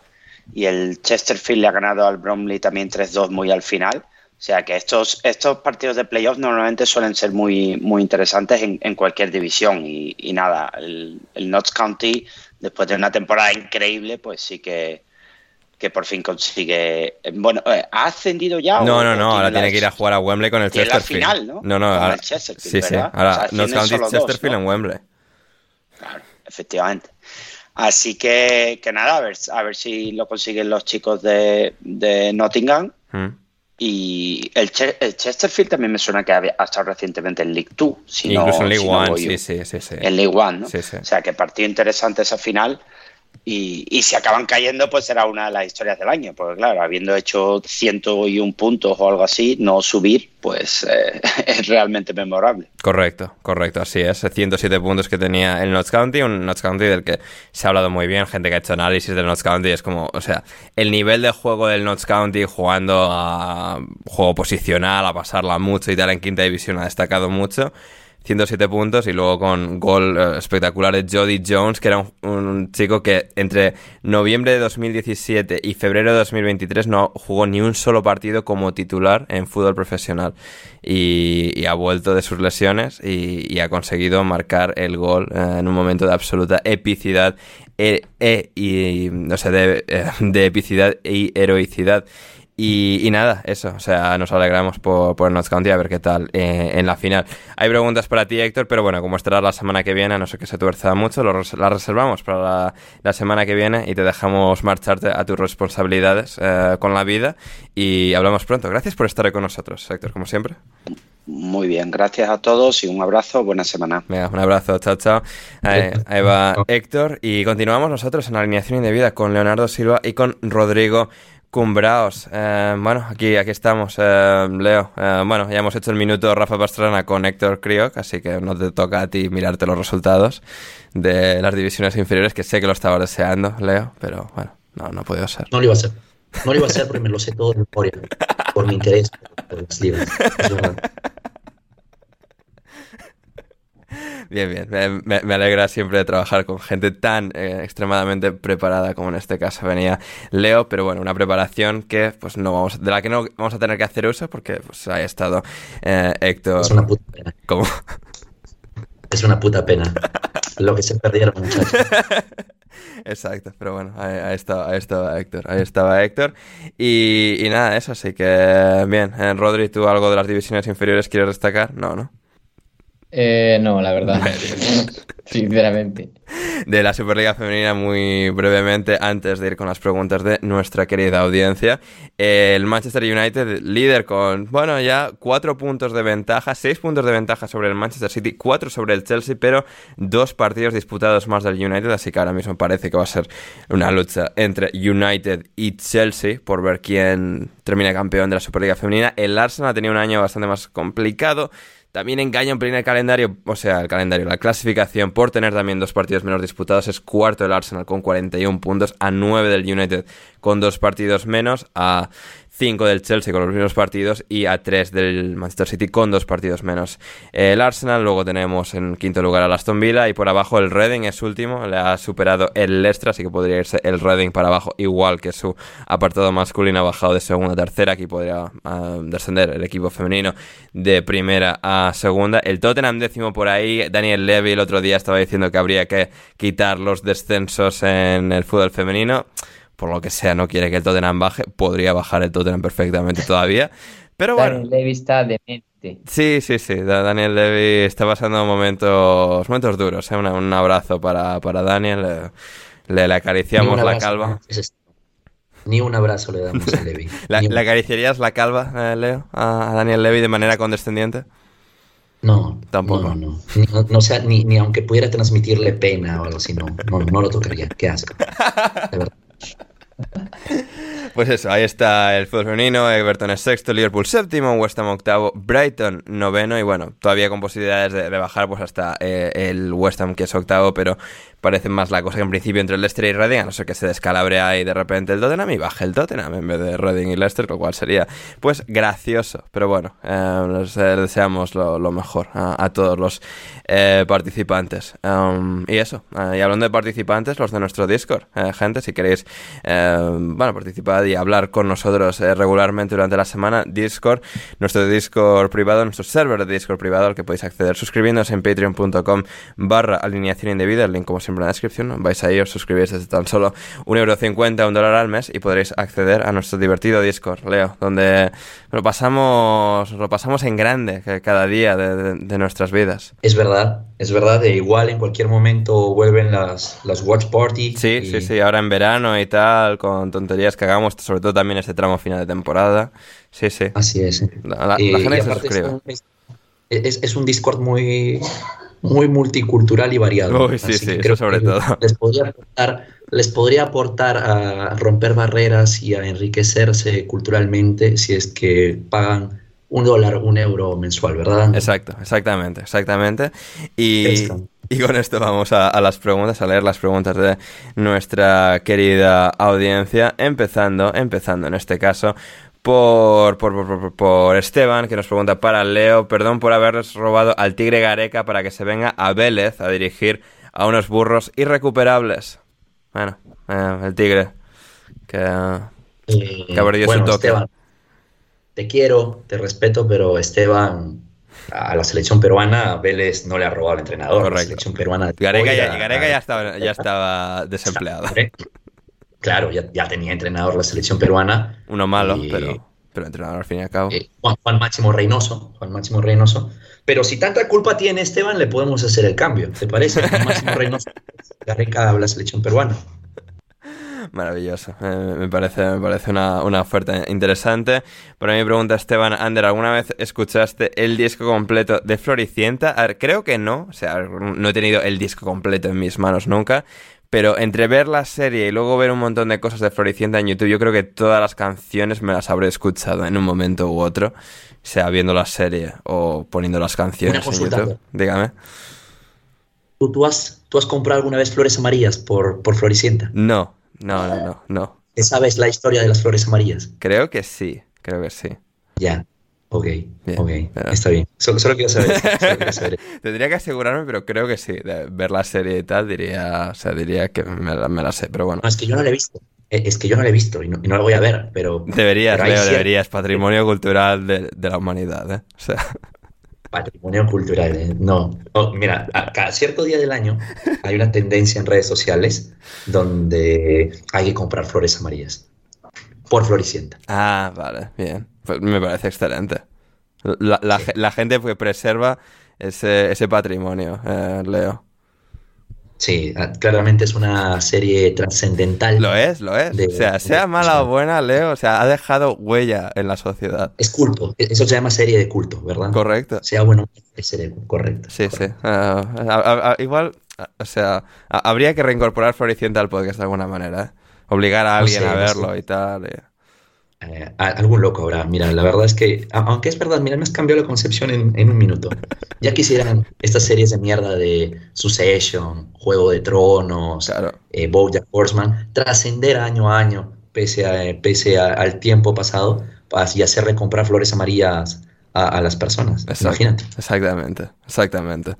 S2: y el Chesterfield le ha ganado al Bromley también 3-2 muy al final. O sea que estos, estos partidos de playoff normalmente suelen ser muy, muy interesantes en, en cualquier división. Y, y nada, el, el, Notts County, después de una temporada increíble, pues sí que, que por fin consigue. Bueno, eh, ¿ha ascendido ya?
S1: No, no, no, ahora tiene que ir a jugar a Wembley con el Chesterfield.
S2: La final, ¿no?
S1: No, no, ahora, sí, sí, ahora Notts County Chesterfield en Wembley.
S2: Claro, efectivamente. Así que, que nada, a ver, a ver si lo consiguen los chicos de, de Nottingham. Mm. Y el, Chesterfield también me suena que ha, estado recientemente en League 2.
S1: Incluso en League 1, sí, sí, sí,
S2: En League 1, ¿no? O sea, que partido interesante esa final. Y, y, si acaban cayendo, pues será una de las historias del año. Porque claro, habiendo hecho 101 puntos o algo así, no subir, pues eh, es realmente memorable.
S1: Correcto, correcto, así es. 107 puntos que tenía el Notts County, un Notts County del que se ha hablado muy bien, gente que ha hecho análisis del Notts County, es como, o sea, el nivel de juego del Notts County jugando a juego posicional, a pasarla mucho y tal en quinta división ha destacado mucho 107 puntos y luego con gol eh, espectacular de Jody Jones, que era un, chico que entre noviembre de 2017 y febrero de 2023 no jugó ni un solo partido como titular en fútbol profesional y, ha vuelto de sus lesiones y, ha conseguido marcar el gol eh, en un momento de absoluta epicidad e, e y, no sé, de, de epicidad y heroicidad. Y, nada, eso, o sea, nos alegramos por, por el Notts County a ver qué tal eh, en la final. Hay preguntas para ti, Héctor, pero bueno, como estará la semana que viene, no sé que se tuerza mucho, lo, las reservamos para la, semana que viene y te dejamos marcharte a tus responsabilidades eh, con la vida y hablamos pronto. Gracias por estar con nosotros, Héctor, como siempre.
S2: Muy bien, gracias a todos y un abrazo, buena semana.
S1: un abrazo, chao, chao. Ahí, ahí, va Héctor y continuamos nosotros en alineación indebida con Leonardo Silva y con Rodrigo Cumbraos. Eh, bueno, aquí, aquí estamos, eh, Leo. Eh, bueno, ya hemos hecho el minuto Rafa Pastrana con Héctor Crioc, así que no te toca a ti mirarte los resultados de las divisiones inferiores, que sé que lo estabas deseando, Leo, pero bueno, no, no ha podido ser.
S3: No lo iba a hacer. No lo iba a hacer porque me lo sé todo de memoria, por mi interés por las libras.
S1: Bien, bien. Me, alegra siempre de trabajar con gente tan eh, extremadamente preparada como en este caso venía Leo, pero bueno, una preparación que pues no vamos, de la que no vamos a tener que hacer uso porque pues ha estado eh, Héctor.
S3: Es una puta pena.
S1: ¿Cómo?
S3: Es una puta pena. Lo que se perdieron, muchachos.
S1: Exacto, pero bueno, ahí, estaba, Héctor, ahí estaba Héctor. Y, y nada, eso, así que bien. Eh, Rodri, ¿tú algo de las divisiones inferiores quieres destacar? No, ¿no?
S4: Eh, no, la verdad. Sinceramente.
S1: De la Superliga Femenina, muy brevemente, antes de ir con las preguntas de nuestra querida audiencia. El Manchester United, líder con, bueno, ya cuatro puntos de ventaja, seis puntos de ventaja sobre el Manchester City, cuatro sobre el Chelsea, pero dos partidos disputados más del United, así que ahora mismo parece que va a ser una lucha entre United y Chelsea por ver quién termina campeón de la Superliga Femenina. El Arsenal ha tenido un año bastante más complicado también engaña un el calendario, o sea, el calendario, la clasificación por tener también dos partidos menos disputados. Es cuarto el Arsenal con 41 puntos, a 9 del United con dos partidos menos, a 5 del Chelsea con los mismos partidos y a 3 del Manchester City con dos partidos menos. El Arsenal, luego tenemos en quinto lugar al Aston Villa y por abajo el Reading es último, le ha superado el Leicester, así que podría irse el Reading para abajo, igual que su apartado masculino ha bajado de segunda a tercera, aquí podría ah, descender el equipo femenino de primera a segunda. El Tottenham décimo por ahí, Daniel Levy el otro día estaba diciendo que habría que quitar los descensos en el fútbol femenino por lo que sea, no quiere que el Tottenham baje. Podría bajar el Tottenham perfectamente todavía. Pero bueno.
S4: Daniel Levy está demente.
S1: Sí, sí, sí. Daniel Levy está pasando momentos, momentos duros. ¿eh? un abrazo para, Daniel. Le, le, acariciamos la calva.
S3: Ni un abrazo le damos a Levy.
S1: ¿Le acariciarías la calva, eh, Leo, a Daniel Levy de manera condescendiente?
S3: No, tampoco. No, no. no, sea, ni, ni, aunque pudiera transmitirle pena o algo así, no, no, no lo tocaría. Qué asco. De verdad.
S1: Pues eso, ahí está el fútbol femenino, Everton es sexto, Liverpool séptimo, West Ham octavo, Brighton noveno y bueno, todavía con posibilidades de, bajar pues hasta eh, el West Ham que es octavo, pero parece más la cosa que en principio entre el Leicester y Reading, a no ser que se descalabre ahí de repente el Tottenham y baje el Tottenham en vez de Reading y Leicester, lo cual sería pues gracioso. Pero bueno, eh, eh, deseamos lo, mejor a, todos los eh, participantes. Um, y eso, y hablando de participantes, los de nuestro Discord, gente, si queréis participar y hablar con nosotros regularmente durante la semana, Discord, nuestro Discord privado, nuestro server de Discord privado al que podéis acceder suscribiéndose en patreon.com barra alineación indebida, el link como siempre en la descripción. Vais ahí, os suscribís desde tan solo 1,50€ a un dólar al mes y podréis acceder a nuestro divertido Discord, Leo, donde lo pasamos, lo pasamos en grande cada día de, nuestras vidas.
S3: Es verdad, es verdad, de igual en cualquier momento vuelven las, las watch party.
S1: Sí, sí, sí, ahora en verano y tal, con tonterías que hagamos, sobre todo también este tramo final de temporada. Sí, sí.
S3: Así es.
S1: La, gente se suscribe.
S3: Es, es, un Discord muy, muy multicultural y variado.
S1: sí, sí, eso sobre todo.
S3: Les podría, aportar, les podría aportar a romper barreras y a enriquecerse culturalmente si es que pagan un dólar, un euro mensual, ¿verdad?
S1: Exacto, exactamente, exactamente. Y, y con esto vamos a, a, las preguntas, a leer las preguntas de nuestra querida audiencia, empezando, empezando en este caso por, por, por, Esteban, que nos pregunta para Leo, perdón por haberles robado al tigre Gareca para que se venga a Vélez a dirigir a unos burros irrecuperables. Bueno, eh, el tigre, que,
S3: eh, que ha perdido su toque. te quiero, te respeto, pero Esteban a la selección peruana, Vélez no le ha robado al entrenador. Correcto. La selección peruana.
S1: Gareca, ya, ya, estaba, ya estaba desempleado.
S3: Claro, ya, tenía entrenador la selección peruana.
S1: Uno malo, pero, pero entrenador al fin y al cabo.
S3: Eh, Juan, Máximo Reynoso. Juan Máximo Reynoso. Pero si tanta culpa tiene Esteban, le podemos hacer el cambio. ¿Te parece? Juan Máximo Reynoso. Gareca la selección peruana.
S1: Maravilloso. Eh, me parece, me parece una, oferta interesante. Por ahí me pregunta Esteban Ander, ¿alguna vez escuchaste el disco completo de Floricienta? creo que no. O sea, no he tenido el disco completo en mis manos nunca. Pero entre ver la serie y luego ver un montón de cosas de Floricienta en YouTube, yo creo que todas las canciones me las habré escuchado en un momento u otro, sea viendo la serie o poniendo las canciones en YouTube. Dígame.
S3: ¿Tú, has, ¿Tú has comprado alguna vez flores amarillas por, por Floricienta?
S1: No, no, no, no, no.
S3: ¿Sabes la historia de las flores amarillas?
S1: Creo que sí, creo que sí.
S3: Ya, ok, ok, está bien. Solo, quiero saber,
S1: Tendría que asegurarme, pero creo que sí. De ver la serie y tal, diría, o sea, diría que me la, sé, pero bueno.
S3: No, es que yo no la he visto. Eh, es que yo no la he visto y no, la voy a ver, pero...
S1: Deberías, Leo, deberías. Patrimonio cultural de, de la humanidad, ¿eh? O sea...
S3: Patrimonio cultural, ¿eh? no. Oh, mira, a cada cierto día del año hay una tendencia en redes sociales donde hay que comprar flores amarillas por Floricienta.
S1: Ah, vale, bien. Pues me parece excelente. La, gente que preserva ese, ese patrimonio, eh, Leo.
S3: Sí, ah, claramente es una serie trascendental.
S1: Lo es, lo es. o sea, sea mala o buena, Leo, o sea, ha dejado huella en la sociedad.
S3: Es culto, e-, eso se llama serie de culto, ¿verdad?
S1: Correcto.
S3: Sea bueno, es serie, correcto.
S1: Sí, sí. Ah, igual, o sea, habría que reincorporar Floricienta al podcast de alguna manera, ¿eh? Obligar a alguien a verlo y tal.
S3: Eh, algún loco ahora. Mira, la verdad es que, aunque es verdad, mira, me has cambiado la concepción en, un minuto. Ya quisieran estas series de mierda de Succession, Juego de Tronos, claro. eh, Bojack Horseman, trascender año a año, pese, a, pese al tiempo pasado, y hacer recomprar flores amarillas a, las personas. Imagínate.
S1: Exactamente, exactamente.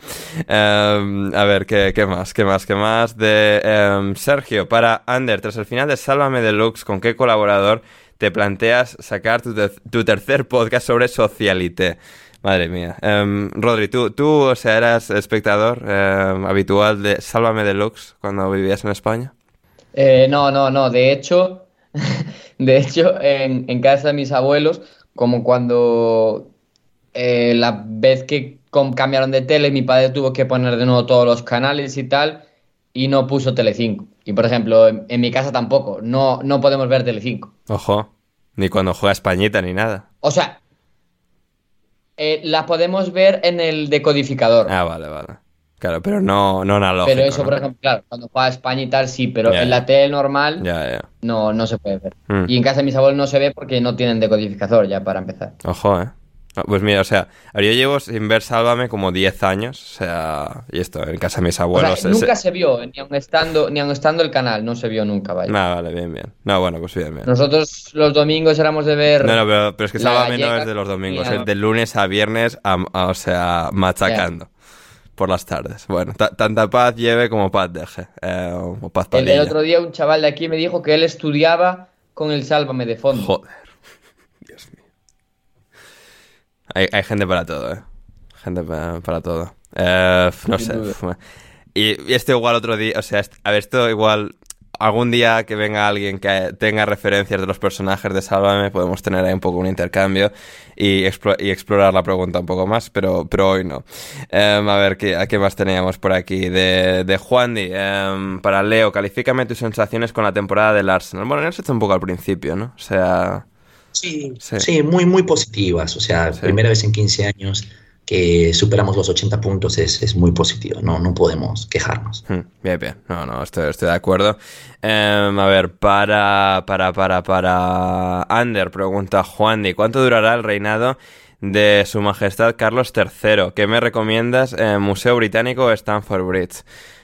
S1: Em, a ver, ¿qué, ¿qué, más? ¿Qué más? ¿Qué más? De em, Sergio, para Ander, tras el final de Sálvame Deluxe, ¿con qué colaborador te planteas sacar tu, tercer podcast sobre socialité. Madre mía. Um, Rodri, ¿tú, tú, o sea, eras espectador em, habitual de Sálvame Deluxe cuando vivías en España?
S4: Eh, no, no, no. De hecho, de hecho en, casa de mis abuelos, como cuando eh, la vez que cambiaron de tele, mi padre tuvo que poner de nuevo todos los canales y tal, y no puso Telecinco. Y por ejemplo, en, mi casa tampoco, no, no podemos ver Telecinco.
S1: Ojo, ni cuando juega Españita ni nada.
S4: O sea, eh, la podemos ver en el decodificador.
S1: Ah, vale, vale. Claro, pero no, no analógico.
S4: Pero eso, por ejemplo, claro, cuando juega España y tal, sí, pero en la tele normal No, no se puede ver. Hmm. Y en casa de mis abuelos no se ve porque no tienen decodificador ya para empezar.
S1: Ojo, eh. Ah, pues mira, o sea, yo llevo sin ver Sálvame como 10 años, o sea, y esto, en casa de mis abuelos...
S4: nunca se vio, ni aun, estando, ni aun estando el canal, no se vio nunca, vaya.
S1: No, vale, bien, bien. No, bueno, pues bien, bien.
S4: Nosotros los domingos éramos de ver...
S1: No, no, pero, es que Sálvame no es de los domingos, es de lunes a viernes, o sea, machacando. Por las tardes. Bueno, tanta paz lleve como paz deje. Eh, o paz
S4: el, el otro día un chaval de aquí me dijo que él estudiaba con el Sálvame de fondo.
S1: Joder. Hay, gente para todo, ¿eh? Gente para, todo. Eh, no sé. Y, esto igual otro día, o sea, a ver, esto igual algún día que venga alguien que tenga referencias de los personajes de Sálvame, podemos tener ahí un poco un intercambio y, explorar la pregunta un poco más, pero, pero hoy no. Em, a ver, ¿qué, ¿a qué más teníamos por aquí? De, de Juan Di, em, para Leo, califícame tus sensaciones con la temporada del Arsenal. Bueno, eso está un poco al principio, ¿no? O sea...
S3: Sí, sí, muy, muy positivas. O sea, primera vez en 15 años que superamos los 80 puntos es, muy positivo. No, no podemos quejarnos.
S1: Hmm, bien, bien. No, no, estoy, estoy de acuerdo. Em, a ver, para, para, para, para. Ander, pregunta Juan Di, ¿cuánto durará el reinado de Su Majestad Carlos III? ¿Qué me recomiendas? Eh, ¿Museo Británico o Stanford Bridge?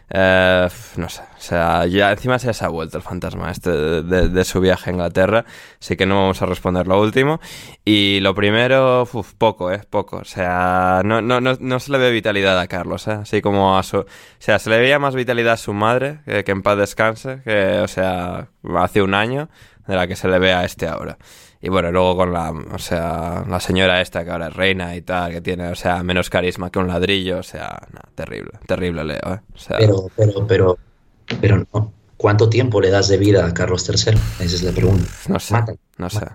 S1: Eh, no sé, o sea, ya encima se ha vuelto el fantasma este de, su viaje a Inglaterra, así que no vamos a responder lo último. Y lo primero, poco, ¿eh? Poco, o sea, no, no, no, no, se le ve vitalidad a Carlos, ¿eh? Así como a su... O sea, se le veía más vitalidad a su madre, que, que en paz descanse, que, o sea, hace un año, de la que se le ve a este ahora. Y bueno, luego con la, o sea, la señora esta que ahora es reina y tal, que tiene, o sea, menos carisma que un ladrillo, o sea, terrible, terrible Leo, ¿eh?
S3: pero, pero, pero, pero no. ¿Cuánto tiempo le das de vida a Carlos III? Esa es la pregunta.
S1: No sé, no sé.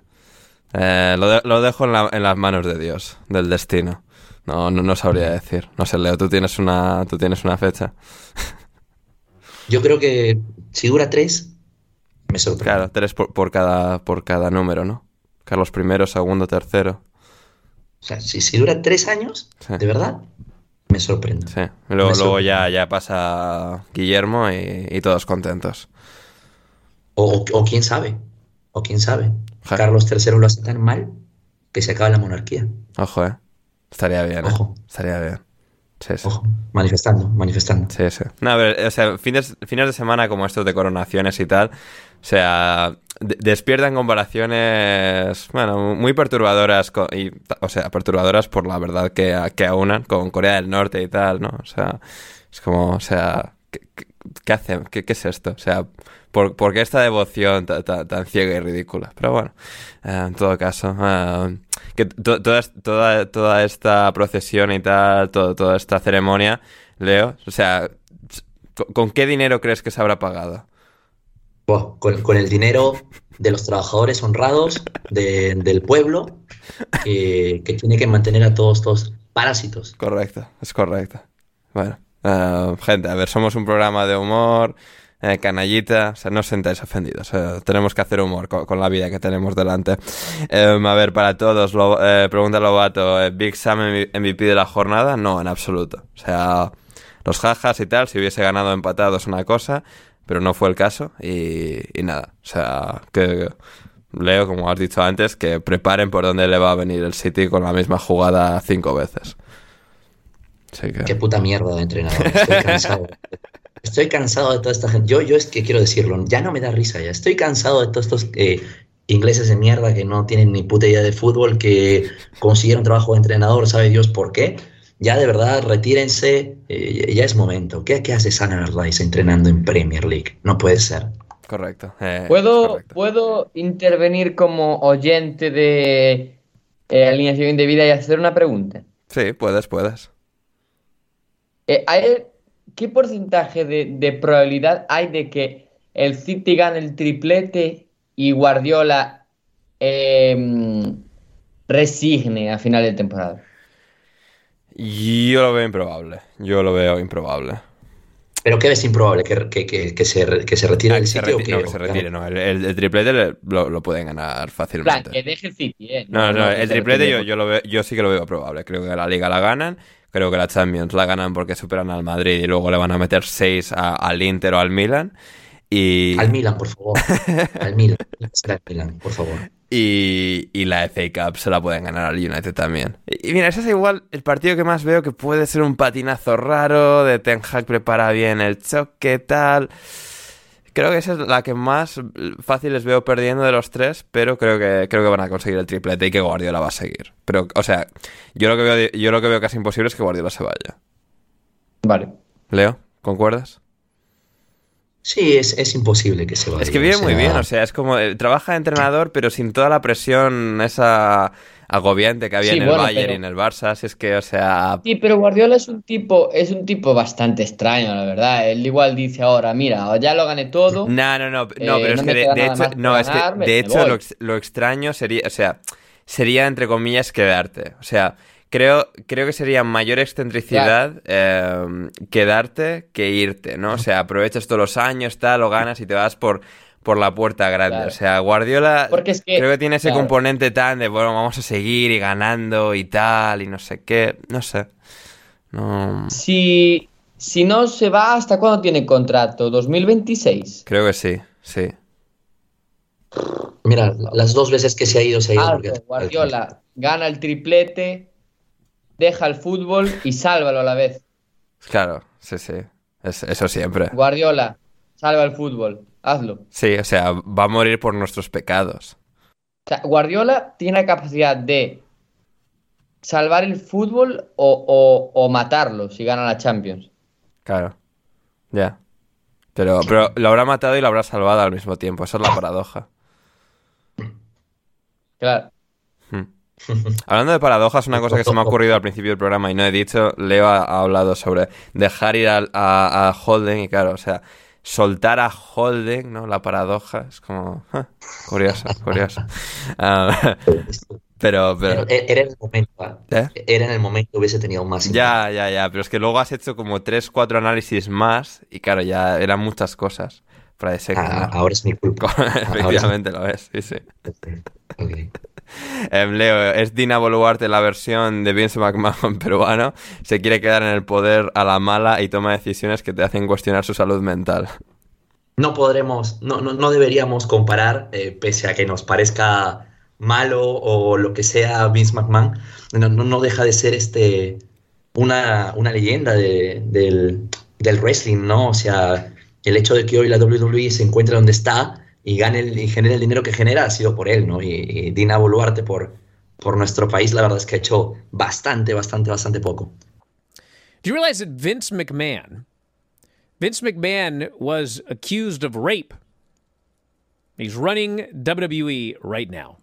S1: Eh, lo, lo, dejo en, la, en, las manos de Dios, del destino. No, no, no sabría decir. No sé, Leo, tú tienes una, tú tienes una fecha.
S3: Yo creo que si dura tres, me sorprende.
S1: Claro, tres por, por, cada, por cada número, ¿no? Carlos I, segundo, tercero.
S3: O sea, si, dura tres años, de verdad, me sorprende.
S1: Sí, luego, ya, ya pasa Guillermo y, todos contentos.
S3: O, quién sabe, o quién sabe. Carlos III lo hace tan mal que se acaba la monarquía.
S1: Ojo, eh. Estaría bien, ¿eh? Ojo. Estaría bien. Sí, sí.
S3: Ojo. Manifestando, manifestando.
S1: Sí, sí. No, a ver, o sea, fines, fines de semana como estos de coronaciones y tal, o sea, despiertan comparaciones, bueno, muy perturbadoras, y, o sea, perturbadoras por la verdad que, que aunan con Corea del Norte y tal, ¿no? O sea, es como, o sea, ¿qué, qué, hacen? ¿Qué, ¿Qué, es esto? O sea, ¿por, qué esta devoción tan, ciega y ridícula? Pero bueno, eh, en todo caso, eh, que toda, toda, toda esta procesión y tal, toda esta ceremonia, Leo, o sea, ¿con qué dinero crees que se habrá pagado?
S3: con, el dinero de los trabajadores honrados del pueblo que, tiene que mantener a todos estos parásitos.
S1: Correcto, es correcto. Bueno, eh, gente, a ver, somos un programa de humor, eh, canallita, o sea, no os sentáis ofendidos, tenemos que hacer humor con, la vida que tenemos delante. Em, a ver, para todos, lo, eh, pregunta Lobato, ¿Big Sam MVP de la jornada? No, en absoluto. O sea, los jajas y tal, si hubiese ganado empatado es una cosa, pero no fue el caso y, nada, o sea, que Leo, como has dicho antes, que preparen por dónde le va a venir el City con la misma jugada cinco veces.
S3: Qué puta mierda de entrenador, estoy cansado. Estoy cansado de toda esta gente. Yo, yo es que quiero decirlo, ya no me da risa ya. Estoy cansado de todos estos eh, ingleses de mierda que no tienen ni puta idea de fútbol, que consiguieron trabajo de entrenador, sabe Dios por qué ya de verdad retírense, eh, ya es momento. ¿Qué, qué hace Sana Allardyce entrenando en Premier League? No puede ser.
S1: Correcto. Eh,
S4: ¿Puedo, ¿Puedo intervenir como oyente de eh, alineación indebida y hacer una pregunta?
S1: Sí, puedes, puedes.
S4: ¿Qué porcentaje de, probabilidad hay de que el City gane el triplete y Guardiola em, resigne a final de temporada?
S1: Yo lo veo improbable. Yo lo veo improbable.
S3: ¿Pero qué ves improbable? ¿Que, que, que, se, que se retire el sitio?
S1: no, que se retire, no. El, triplete lo, lo, pueden ganar fácilmente.
S4: que deje el City, ¿eh?
S1: No, no, el triplete yo, yo, lo veo, yo sí que lo veo probable. Creo que la Liga la ganan. Creo que la Champions la ganan porque superan al Madrid y luego le van a meter 6 al Inter o al Milan. Y...
S3: Al Milan, por favor. al Milan. Al Milan, por favor.
S1: Y, y, la FA Cup se la pueden ganar al United también. Y, mira, ese es igual el partido que más veo que puede ser un patinazo raro, de Ten Hag prepara bien el choque, tal. Creo que esa es la que más fácil les veo perdiendo de los tres, pero creo que, creo que van a conseguir el triplete y que Guardiola va a seguir. Pero, o sea, yo lo que veo, yo lo que veo casi imposible es que Guardiola se vaya.
S4: Vale.
S1: Leo, ¿concuerdas?
S3: Sí, es, es, imposible que se vaya.
S1: Es que vive muy bien, o sea, es como eh, trabaja de entrenador, pero sin toda la presión esa agobiante que había en el Bayern y en el Barça, si es que, o sea...
S4: Sí, pero Guardiola es un tipo, es un tipo bastante extraño, la verdad. Él igual dice ahora, mira, ya lo gané todo.
S1: No, no, no, no, pero es que de, hecho, no, es que de hecho lo, lo extraño sería, o sea, sería entre comillas quedarte. O sea, Creo, creo que sería mayor excentricidad em, quedarte que irte, ¿no? O sea, aprovechas todos los años, tal, lo ganas y te vas por, por la puerta grande. O sea, Guardiola creo que tiene ese componente tan de, bueno, vamos a seguir y ganando y tal, y no sé qué, no sé. No...
S4: Si, si no se va, ¿hasta cuándo tiene contrato? ¿2026?
S1: Creo que sí, sí.
S3: Mira, las dos veces que se ha ido, se ha ido.
S4: Guardiola gana el triplete, deja el fútbol y sálvalo a la vez.
S1: Claro, sí, sí. eso siempre.
S4: Guardiola, salva el fútbol, hazlo.
S1: Sí, o sea, va a morir por nuestros pecados.
S4: O sea, Guardiola tiene la capacidad de salvar el fútbol o, matarlo si gana la Champions.
S1: Claro, ya. Pero, pero lo habrá matado y lo habrá salvado al mismo tiempo. Esa es la paradoja.
S4: Claro.
S1: Hmm. Hablando de paradojas, una cosa que se me ha ocurrido al principio del programa y no he dicho, Leo ha, hablado sobre dejar ir a, a, Holden y claro, o sea, soltar a Holden, ¿no? La paradoja es como curioso, curioso. Ah, pero, pero...
S3: Era en el momento, ¿ah? ¿Eh? Era en el momento hubiese tenido más.
S1: Ya, ya, ya, pero es que luego has hecho como tres, cuatro análisis más y claro, ya eran muchas cosas. Para ese
S3: ah, Ahora es mi culpa.
S1: Efectivamente lo es, sí, sí. Em, Leo, es Dina Boluarte la versión de Vince McMahon peruano. Se quiere quedar en el poder a la mala y toma decisiones que te hacen cuestionar su salud mental.
S3: No podremos, no, no, deberíamos comparar, eh, pese a que nos parezca malo o lo que sea Vince McMahon, no, no deja de ser este una, una leyenda del, del wrestling, ¿no? O sea, el hecho de que hoy la WWE se encuentre donde está y gane el, y genere el dinero que genera ha sido por él, ¿no? Y, Dina Boluarte por, por nuestro país, la verdad es que ha hecho bastante, bastante, bastante poco.
S5: Do you realize that Vince McMahon, Vince McMahon was accused of rape? He's running WWE right now.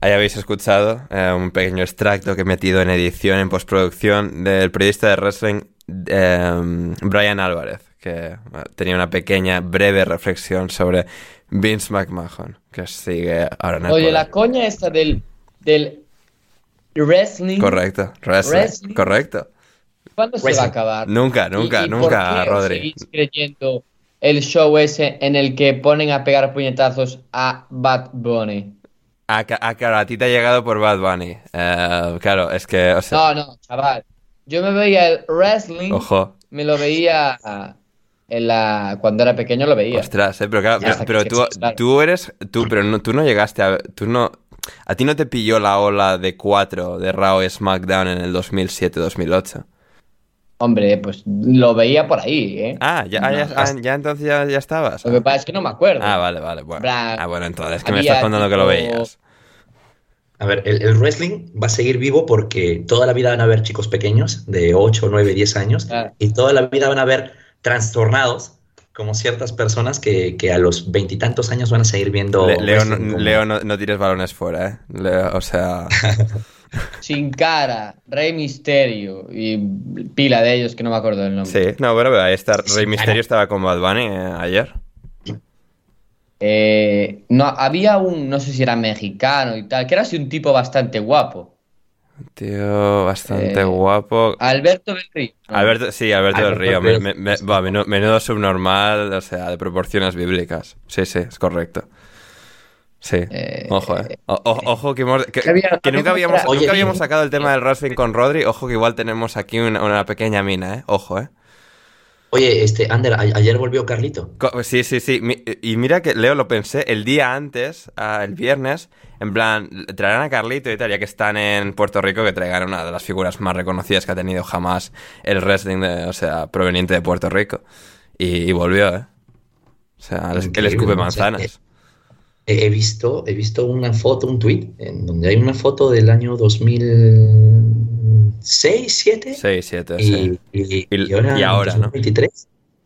S1: Ahí habéis escuchado eh, un pequeño extracto que he metido en edición, en postproducción, del periodista de wrestling eh, Brian Álvarez, que tenía una pequeña, breve reflexión sobre Vince McMahon, que sigue ahora en el
S4: Oye, la coña esta del, del wrestling.
S1: Correcto, wrestling, correcto.
S4: ¿Cuándo se va a acabar?
S1: Nunca, nunca, nunca, Rodri.
S4: creyendo el show ese en el que ponen a pegar puñetazos a Bad Bunny?
S1: Ah, claro, a ti te ha llegado por Bad Bunny. Eh, claro, es que, o sea...
S4: No, no, chaval. Yo me veía el wrestling.
S1: Ojo.
S4: Me lo veía en la, cuando era pequeño lo veía.
S1: Ostras, eh, pero claro, pero, tú, tú, eres, tú, pero no, tú no llegaste a, tú no, a ti no te pilló la ola de 4 de Raw y SmackDown en el 2007-2008.
S4: Hombre, pues lo veía por ahí, ¿eh?
S1: Ah, ya, ya, entonces ya, ya, estabas.
S4: Lo que pasa es que no me acuerdo.
S1: Ah, vale, vale. Bueno. ah, bueno, entonces es que me estás contando que lo veías.
S3: A ver, el, el, wrestling va a seguir vivo porque toda la vida van a haber chicos pequeños de 8, 9, 10 años y toda la vida van a haber trastornados como ciertas personas que, a los veintitantos años van a seguir viendo.
S1: Leo, no, no, tires balones fuera, ¿eh? o sea.
S4: Sin cara, Rey Misterio y pila de ellos que no me acuerdo del nombre.
S1: Sí, no, pero ahí está. Rey Misterio estaba con Bad Bunny eh, ayer.
S4: Eh, no, había un, no sé si era mexicano y tal, que era así un tipo bastante guapo.
S1: Tío, bastante eh, guapo.
S4: Alberto del Río.
S1: Alberto, sí, Alberto, del Río. menudo, subnormal, o sea, de proporciones bíblicas. Sí, sí, es correcto. Sí, eh, ojo, eh. ojo que, hemos, que, nunca, habíamos, nunca habíamos sacado el tema del wrestling con Rodri. Ojo que igual tenemos aquí una, una pequeña mina, ¿eh? Ojo, ¿eh?
S3: Oye, este, Ander, ayer volvió Carlito.
S1: Sí, sí, sí. Y mira que, Leo, lo pensé el día antes, el viernes, en plan, traerán a Carlito y tal, ya que están en Puerto Rico, que traigan una de las figuras más reconocidas que ha tenido jamás el wrestling, o sea, proveniente de Puerto Rico. Y, volvió, ¿eh? O sea, el escupe manzanas.
S3: he, visto, he visto una foto, un tweet, en donde hay una foto del año 2000 6, 7.
S1: 6, 7, sí.
S3: Y, y, ahora,
S1: ¿no?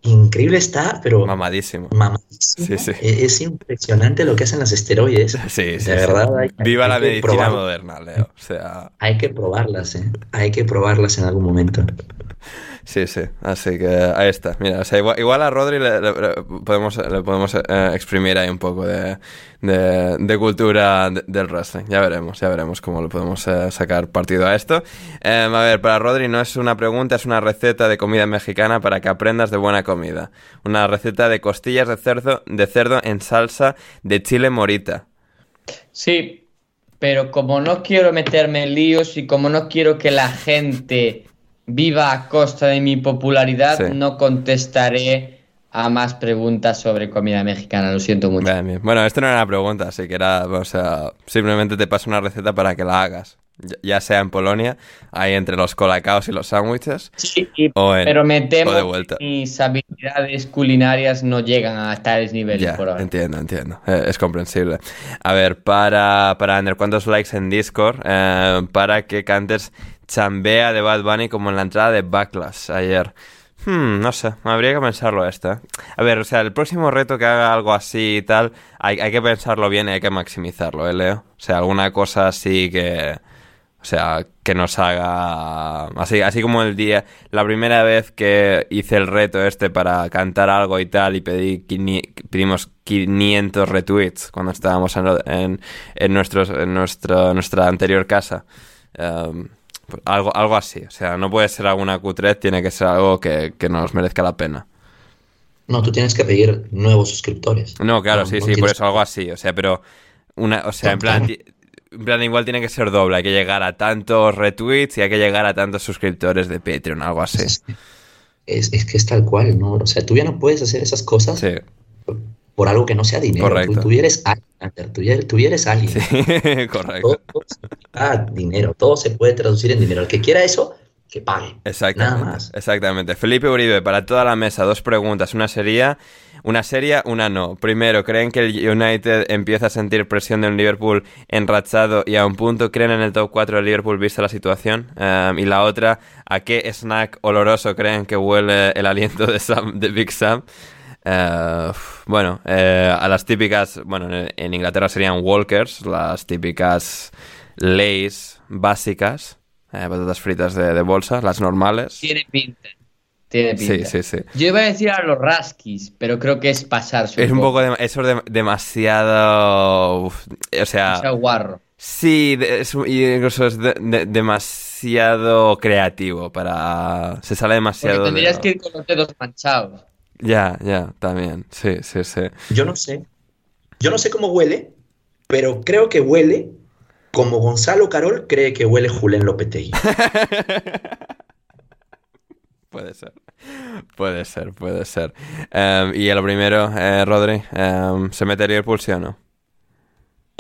S3: Increíble está, pero.
S1: Mamadísimo.
S3: Mamadísimo. Sí, sí. E-, es, impresionante lo que hacen los esteroides.
S1: Sí, sí. De verdad. Viva la medicina moderna, Leo. O sea.
S3: Hay que probarlas, ¿eh? Hay que probarlas en algún momento.
S1: Sí, sí, así que ahí está. Mira, o sea, igual, a Rodri le, podemos, le podemos eh, exprimir ahí un poco de, de, cultura del wrestling. Ya veremos, ya veremos cómo le podemos eh, sacar partido a esto. Em, a ver, para Rodri no es una pregunta, es una receta de comida mexicana para que aprendas de buena comida. Una receta de costillas de cerdo, de cerdo en salsa de chile morita.
S4: Sí, pero como no quiero meterme en líos y como no quiero que la gente viva a costa de mi popularidad, no contestaré a más preguntas sobre comida mexicana, lo siento mucho.
S1: Bueno, esto no era una pregunta, así que era, o sea, simplemente te paso una receta para que la hagas. ya sea en Polonia, ahí entre los colacaos y los sándwiches,
S4: sí, pero me temo que mis habilidades culinarias no llegan a tales niveles
S1: ya,
S4: por ahora.
S1: Entiendo, entiendo, eh, es comprensible. A ver, para, para Ander, ¿cuántos likes en Discord eh, para que cantes Chambea de Bad Bunny como en la entrada de Backlash ayer? Hmm, no sé, habría que pensarlo esto. ¿eh? A ver, o sea, el próximo reto que haga algo así y tal, hay, que pensarlo bien y hay que maximizarlo, ¿eh, Leo? O sea, alguna cosa así que o sea, que nos haga. Así, así como el día. La primera vez que hice el reto este para cantar algo y tal, y pedí pedimos 500 retweets cuando estábamos en, en, nuestros, en nuestro, nuestra anterior casa. Pues algo, algo así. O sea, no puede ser alguna cutret, tiene que ser algo que, nos merezca la pena.
S3: No, tú tienes que pedir nuevos suscriptores.
S1: No, claro, sí, sí, por eso algo así. O sea, pero. Una, o sea, en plan en plan, igual tiene que ser doble. Hay que llegar a tantos retweets y hay que llegar a tantos suscriptores de Patreon, algo así.
S3: Es, es, que es tal cual, ¿no? O sea, tú ya no puedes hacer esas cosas por, algo que no sea dinero.
S1: Correcto.
S3: Tú, eres alguien, tú, eres alguien.
S1: Sí, correcto.
S3: Todo, dinero, todo se puede traducir en dinero. El que quiera eso, que pague.
S1: Exactamente. Nada más. Exactamente. Felipe Uribe, para toda la mesa, dos preguntas. Una sería, una seria, una no. Primero, ¿creen que el United empieza a sentir presión de un Liverpool enrachado y a un punto creen en el top 4 del Liverpool vista la situación? Em, y la otra, ¿a qué snack oloroso creen que huele el aliento de, Sam, de Big Sam? Eh, bueno, eh, a las típicas, bueno, en Inglaterra serían Walkers, las típicas Lays básicas. Eh, patatas fritas de, bolsa, las normales.
S4: Tiene pinta. Tiene pinta.
S1: Sí, sí, sí.
S4: Yo iba a decir a los Raskis, pero creo que es pasar
S1: Es un poco, de, eso de, demasiado. o sea.
S4: Demasiado guarro.
S1: Sí, y incluso es demasiado creativo para. Se sale demasiado.
S4: Porque tendrías que ir con los dedos manchados.
S1: Ya, ya, también. Sí, sí, sí.
S3: Yo no sé. Yo no sé cómo huele, pero creo que huele como Gonzalo Carol cree que huele Julen Lopetegui.
S1: puede ser. Puede ser, puede ser. Em, y lo primero, eh, Rodri, em, ¿se metería el pulso o no?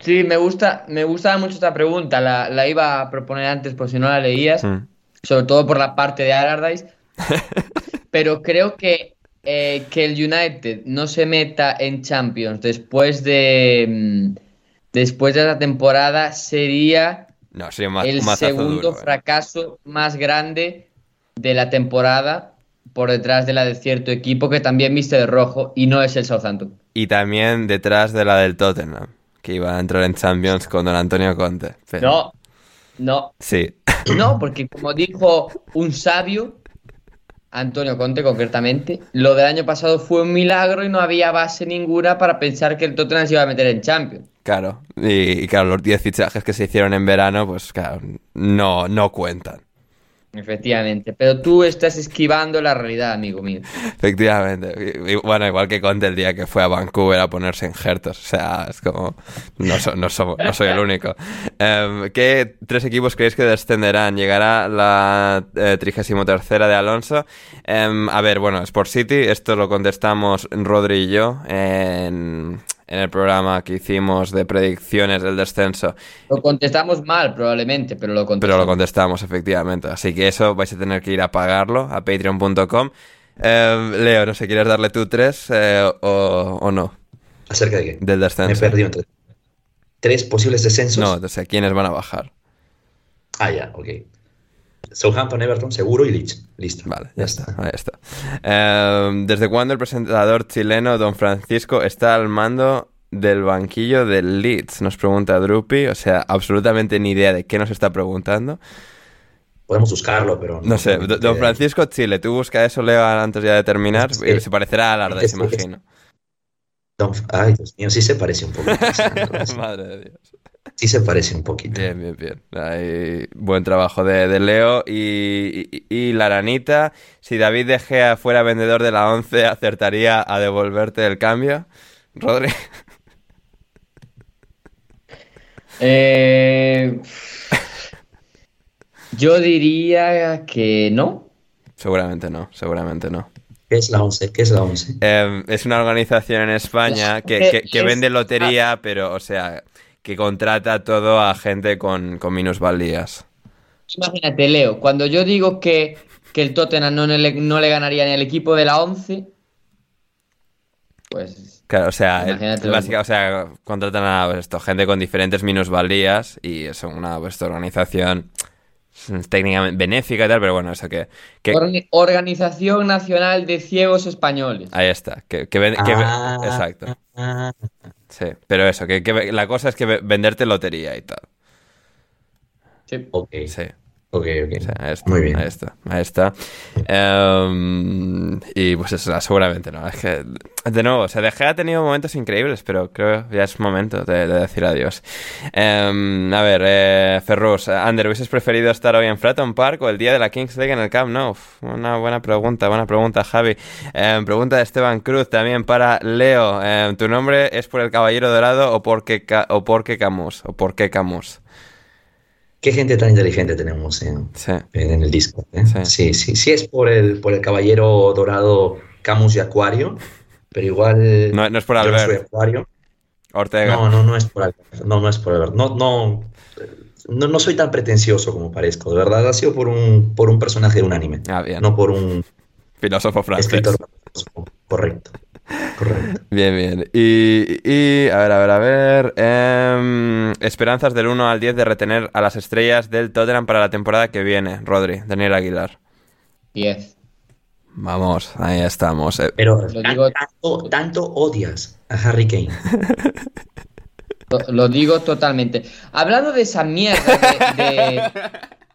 S4: Sí, me gusta, me gustaba mucho esta pregunta. La, iba a proponer antes por si no la leías. Mm. Sobre todo por la parte de Allardyce. pero creo que, eh, que el United no se meta en Champions después de mm, después de la temporada sería, el segundo fracaso más grande de la temporada por detrás de la de cierto equipo que también viste de rojo y no es el Southampton.
S1: Y también detrás de la del Tottenham, que iba a entrar en Champions con don Antonio Conte.
S4: No, no.
S1: Sí.
S4: No, porque como dijo un sabio, Antonio Conte concretamente, lo del año pasado fue un milagro y no había base ninguna para pensar que el Tottenham se iba a meter en Champions.
S1: Claro, y, claro, los 10 fichajes que se hicieron en verano, pues claro, no, no cuentan.
S4: Efectivamente, pero tú estás esquivando la realidad, amigo mío.
S1: Efectivamente. bueno, igual que Conte el día que fue a Vancouver a ponerse en jertos. O sea, es como. No, no, soy el único. Em, ¿Qué tres equipos creéis que descenderán? ¿Llegará la 33 eh, de Alonso? Em, a ver, bueno, Sport City, esto lo contestamos Rodri y yo en en el programa que hicimos de predicciones del descenso.
S4: Lo contestamos mal, probablemente, pero lo contestamos.
S1: Pero lo contestamos, efectivamente. Así que eso vais a tener que ir a pagarlo a patreon.com. Eh, Leo, no sé, ¿quieres darle tú tres eh, o, no?
S3: ¿Acerca de qué?
S1: Del descenso.
S3: Me he perdido entre tres posibles descensos.
S1: No, o sea, ¿quiénes van a bajar?
S3: Ah, ya, ok. Southampton, Everton, seguro y Leeds. Listo.
S1: Vale, ya, está. Ahí está. Em, ¿Desde cuándo el presentador chileno Don Francisco está al mando del banquillo del Leeds? Nos pregunta Drupi. O sea, absolutamente ni idea de qué nos está preguntando.
S3: Podemos buscarlo, pero...
S1: No, sé, Don Francisco Chile, tú busca eso, Leo, antes ya de terminar. se parecerá a Alarde, se imagino.
S3: Ay, Dios mío, sí se parece un poco.
S1: Madre de Dios.
S3: Sí se parece un poquito.
S1: Bien, bien, bien. buen trabajo de, Leo. Y, y, la ranita, si David De Gea fuera vendedor de la 11, ¿acertaría a devolverte el cambio? Rodri.
S4: Eh, yo diría que no.
S1: Seguramente no, seguramente no.
S3: ¿Qué es la 11? ¿Qué es la 11?
S1: Em, es una organización en España que, que, vende lotería, pero, o sea, que contrata todo a gente con, con minusvalías.
S4: Imagínate, Leo, cuando yo digo que, que el Tottenham no le, no le ganaría ni al equipo de la 11, pues...
S1: Claro, o sea, o sea, contratan a pues, esto, gente con diferentes minusvalías y es una pues, organización técnicamente benéfica y tal, pero bueno, eso que...
S4: Organización Nacional de Ciegos Españoles.
S1: Ahí está, que, que, ah. exacto. Sí, pero eso, que, la cosa es que venderte lotería y tal.
S4: Sí.
S3: Ok.
S1: Sí.
S3: Ok, ok.
S1: ahí está, Muy bien. Ahí está. Ahí está. Em, y pues eso, seguramente no. Es que, de nuevo, o sea, De Gea ha tenido momentos increíbles, pero creo que ya es momento de, decir adiós. Em, a ver, eh, Ferrus, Ander, ¿hubieses preferido estar hoy en Fratton Park o el día de la Kings League en el Camp Nou? Una buena pregunta, buena pregunta, Javi. Em, pregunta de Esteban Cruz también para Leo. ¿Tu nombre es por el Caballero Dorado o por qué, o por qué Camus? ¿O por qué Camus?
S3: Qué gente tan inteligente tenemos en, en el disco. ¿eh? Sí. sí. sí, es por el, por el caballero dorado Camus y Acuario, pero igual.
S1: No, no es por Albert.
S3: Acuario.
S1: Ortega.
S3: No, no, no es por Albert. No, no es por Albert. No, no, no, no soy tan pretencioso como parezco, de verdad. Ha sido por un, por un personaje unánime. Ah, bien. No por un.
S1: Filósofo francés. Escritor.
S3: Correcto. Correcto.
S1: Bien, bien. Y, a ver, a ver, a ver. Em, esperanzas del 1 al 10 de retener a las estrellas del Tottenham para la temporada que viene. Rodri, Daniel Aguilar.
S4: 10.
S1: Vamos, ahí estamos. Eh.
S3: Pero tanto, odias a Harry Kane.
S4: Lo, digo totalmente. Hablando de esa mierda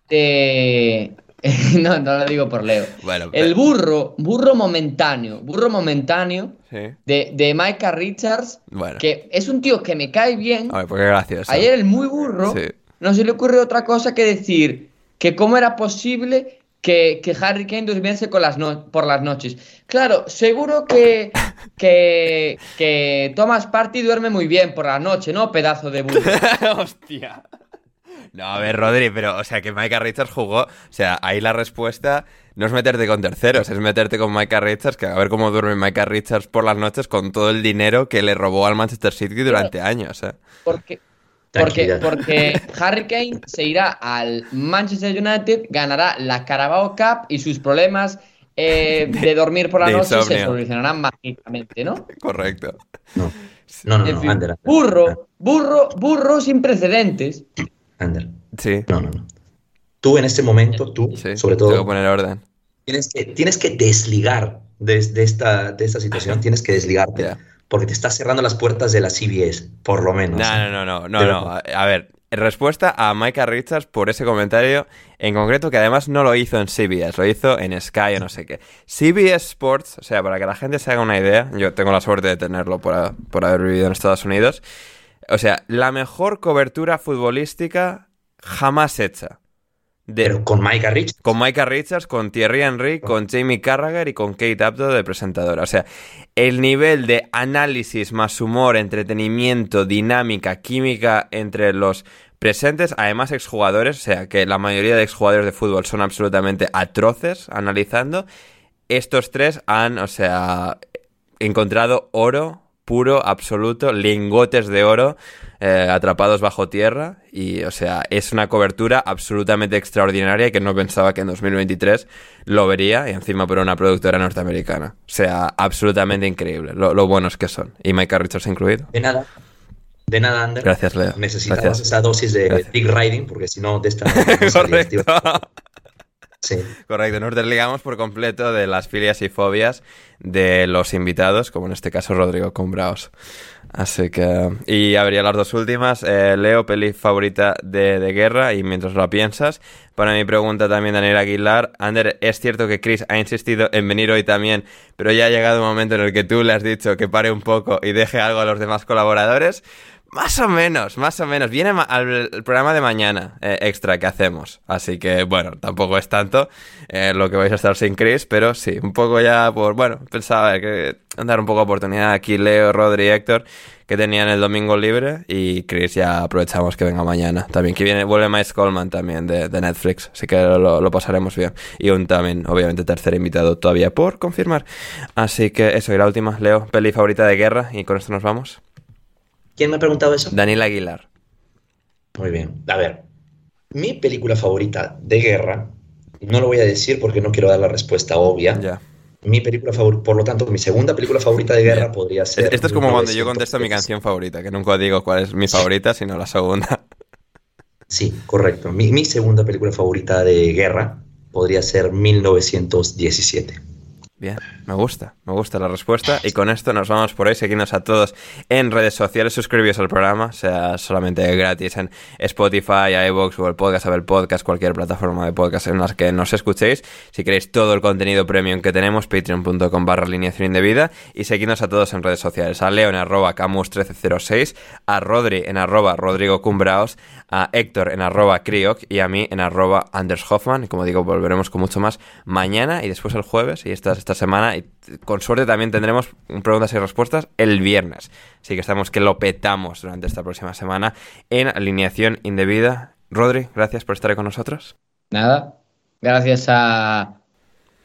S4: de no, no lo digo por Leo. el burro, burro momentáneo, burro momentáneo de, de Micah Richards, que es un tío que me cae bien.
S1: porque gracias.
S4: Ayer el muy burro no se le ocurre otra cosa que decir que cómo era posible que, Harry Kane durmiese con las por las noches. Claro, seguro que, que, que Thomas Party duerme muy bien por la noche, ¿no? Pedazo de burro.
S1: Hostia. No, a ver, Rodri, pero, o sea, que Micah Richards jugó. O sea, ahí la respuesta no es meterte con terceros, es meterte con Micah Richards, que a ver cómo duerme Micah Richards por las noches con todo el dinero que le robó al Manchester City durante años. ¿eh?
S4: Porque, porque, porque Harry Kane se irá al Manchester United, ganará la Carabao Cup y sus problemas eh, de dormir por la noche se solucionarán mágicamente, ¿no?
S1: Correcto.
S3: No, no, no,
S4: burro, burro, burro sin precedentes.
S1: Sí.
S3: No, no, no. Tú en este momento, tú, sobre todo.
S1: Tengo que poner orden.
S3: Tienes que, tienes que desligar de, esta, de esta situación, tienes que desligarte. Porque te estás cerrando las puertas de la CBS, por lo menos.
S1: No, no, no, no, no, no. A ver, respuesta a Micah Richards por ese comentario en concreto, que además no lo hizo en CBS, lo hizo en Sky o no sé qué. CBS Sports, o sea, para que la gente se haga una idea, yo tengo la suerte de tenerlo por, por haber vivido en Estados Unidos. O sea, la mejor cobertura futbolística jamás hecha.
S3: Pero con Micah Richards.
S1: Con Micah Richards, con Thierry Henry, con Jamie Carragher y con Kate Abdo de presentadora. O sea, el nivel de análisis más humor, entretenimiento, dinámica, química entre los presentes, además exjugadores, o sea, que la mayoría de exjugadores de fútbol son absolutamente atroces analizando. Estos tres han, o sea, encontrado oro puro, absoluto, lingotes de oro eh, atrapados bajo tierra y, o sea, es una cobertura absolutamente extraordinaria que no pensaba que en 2023 lo vería y encima por una productora norteamericana. O sea, absolutamente increíble, lo, buenos que son. Y Micah Richards incluido.
S3: De nada. De nada, Ander.
S1: Gracias, Leo.
S3: Necesitamos esa dosis de big riding porque si no, de esta...
S1: Correcto. Sí. Correcto, nos desligamos por completo de las filias y fobias de los invitados, como en este caso Rodrigo Combraos. Así que. Y habría las dos últimas. Eh, Leo, peli favorita de, guerra. Y mientras lo piensas, para mi pregunta también, Daniel Aguilar. Ander, es cierto que Chris ha insistido en venir hoy también, pero ya ha llegado un momento en el que tú le has dicho que pare un poco y deje algo a los demás colaboradores. Más o menos, más o menos. Viene al programa de mañana eh, extra que hacemos. Así que, bueno, tampoco es tanto eh, lo que vais a estar sin Chris, pero sí, un poco ya por, bueno, pensaba que dar un poco de oportunidad aquí Leo, Rodri y Héctor, que tenían el domingo libre, y Chris ya aprovechamos que venga mañana. También que viene, vuelve Miles Coleman también de, Netflix, así que lo, lo, pasaremos bien. Y un también, obviamente, tercer invitado todavía por confirmar. Así que eso, y la última, Leo, peli favorita de guerra, y con esto nos vamos.
S3: ¿Quién me ha preguntado eso?
S1: Daniel Aguilar.
S3: Muy bien. A ver, mi película favorita de guerra, no lo voy a decir porque no quiero dar la respuesta obvia.
S1: Ya.
S3: Mi película favorita, por lo tanto, mi segunda película favorita de guerra podría ser.
S1: Esto es como cuando yo contesto mi canción favorita, que nunca digo cuál es mi favorita, sino la segunda.
S3: Sí, correcto. Mi, mi segunda película favorita de guerra podría ser 1917.
S1: Bien, me gusta, me gusta la respuesta. Y con esto nos vamos por hoy. Seguidnos a todos en redes sociales, suscribíos al programa, sea solamente gratis en Spotify, iVoox, Google Podcast, Apple Podcast, cualquier plataforma de podcast en las que nos escuchéis. Si queréis todo el contenido premium que tenemos, patreon.com barra alineación indebida. Y seguidnos a todos en redes sociales. A Leo en arroba camus1306, a Rodri en arroba Rodrigo Cumbraos, a Héctor en arroba Crioc y a mí en arroba Anders Hoffman. Y como digo, volveremos con mucho más mañana y después el jueves y estas, esta semana. Y con suerte también tendremos preguntas y respuestas el viernes. Así que estamos que lo petamos durante esta próxima semana en alineación indebida. Rodri, gracias por estar con nosotros.
S4: Nada, gracias a,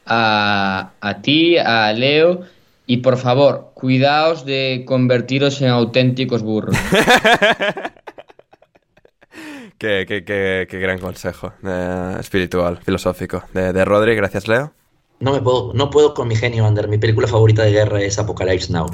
S4: a, a ti, a Leo. Y por favor, cuidaos de convertiros en auténticos burros.
S1: Qué, qué, qué, qué, gran consejo eh, espiritual, filosófico de, de Rodri. Gracias, Leo.
S3: No me puedo, no puedo con mi genio, Ander. Mi película favorita de guerra es Apocalypse Now.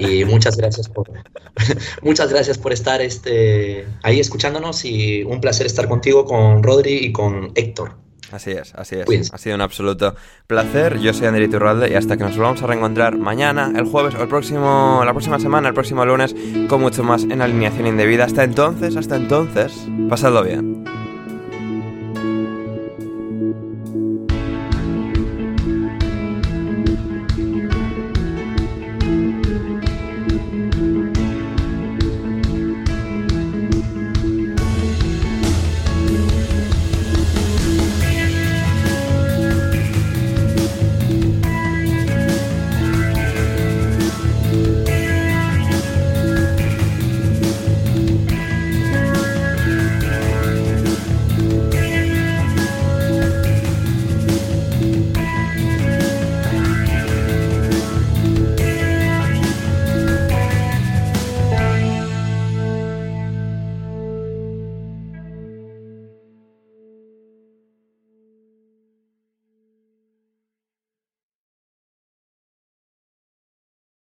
S3: Y muchas gracias por, muchas gracias por estar este, ahí escuchándonos y un placer estar contigo, con Rodri y con Héctor.
S1: Así es, así es. Ha sido un absoluto placer. Yo soy Ander Iturralde y hasta que nos volvamos a reencontrar mañana, el jueves o el próximo, la próxima semana, el próximo lunes, con mucho más en alineación indebida. Hasta entonces, hasta entonces, pasadlo bien.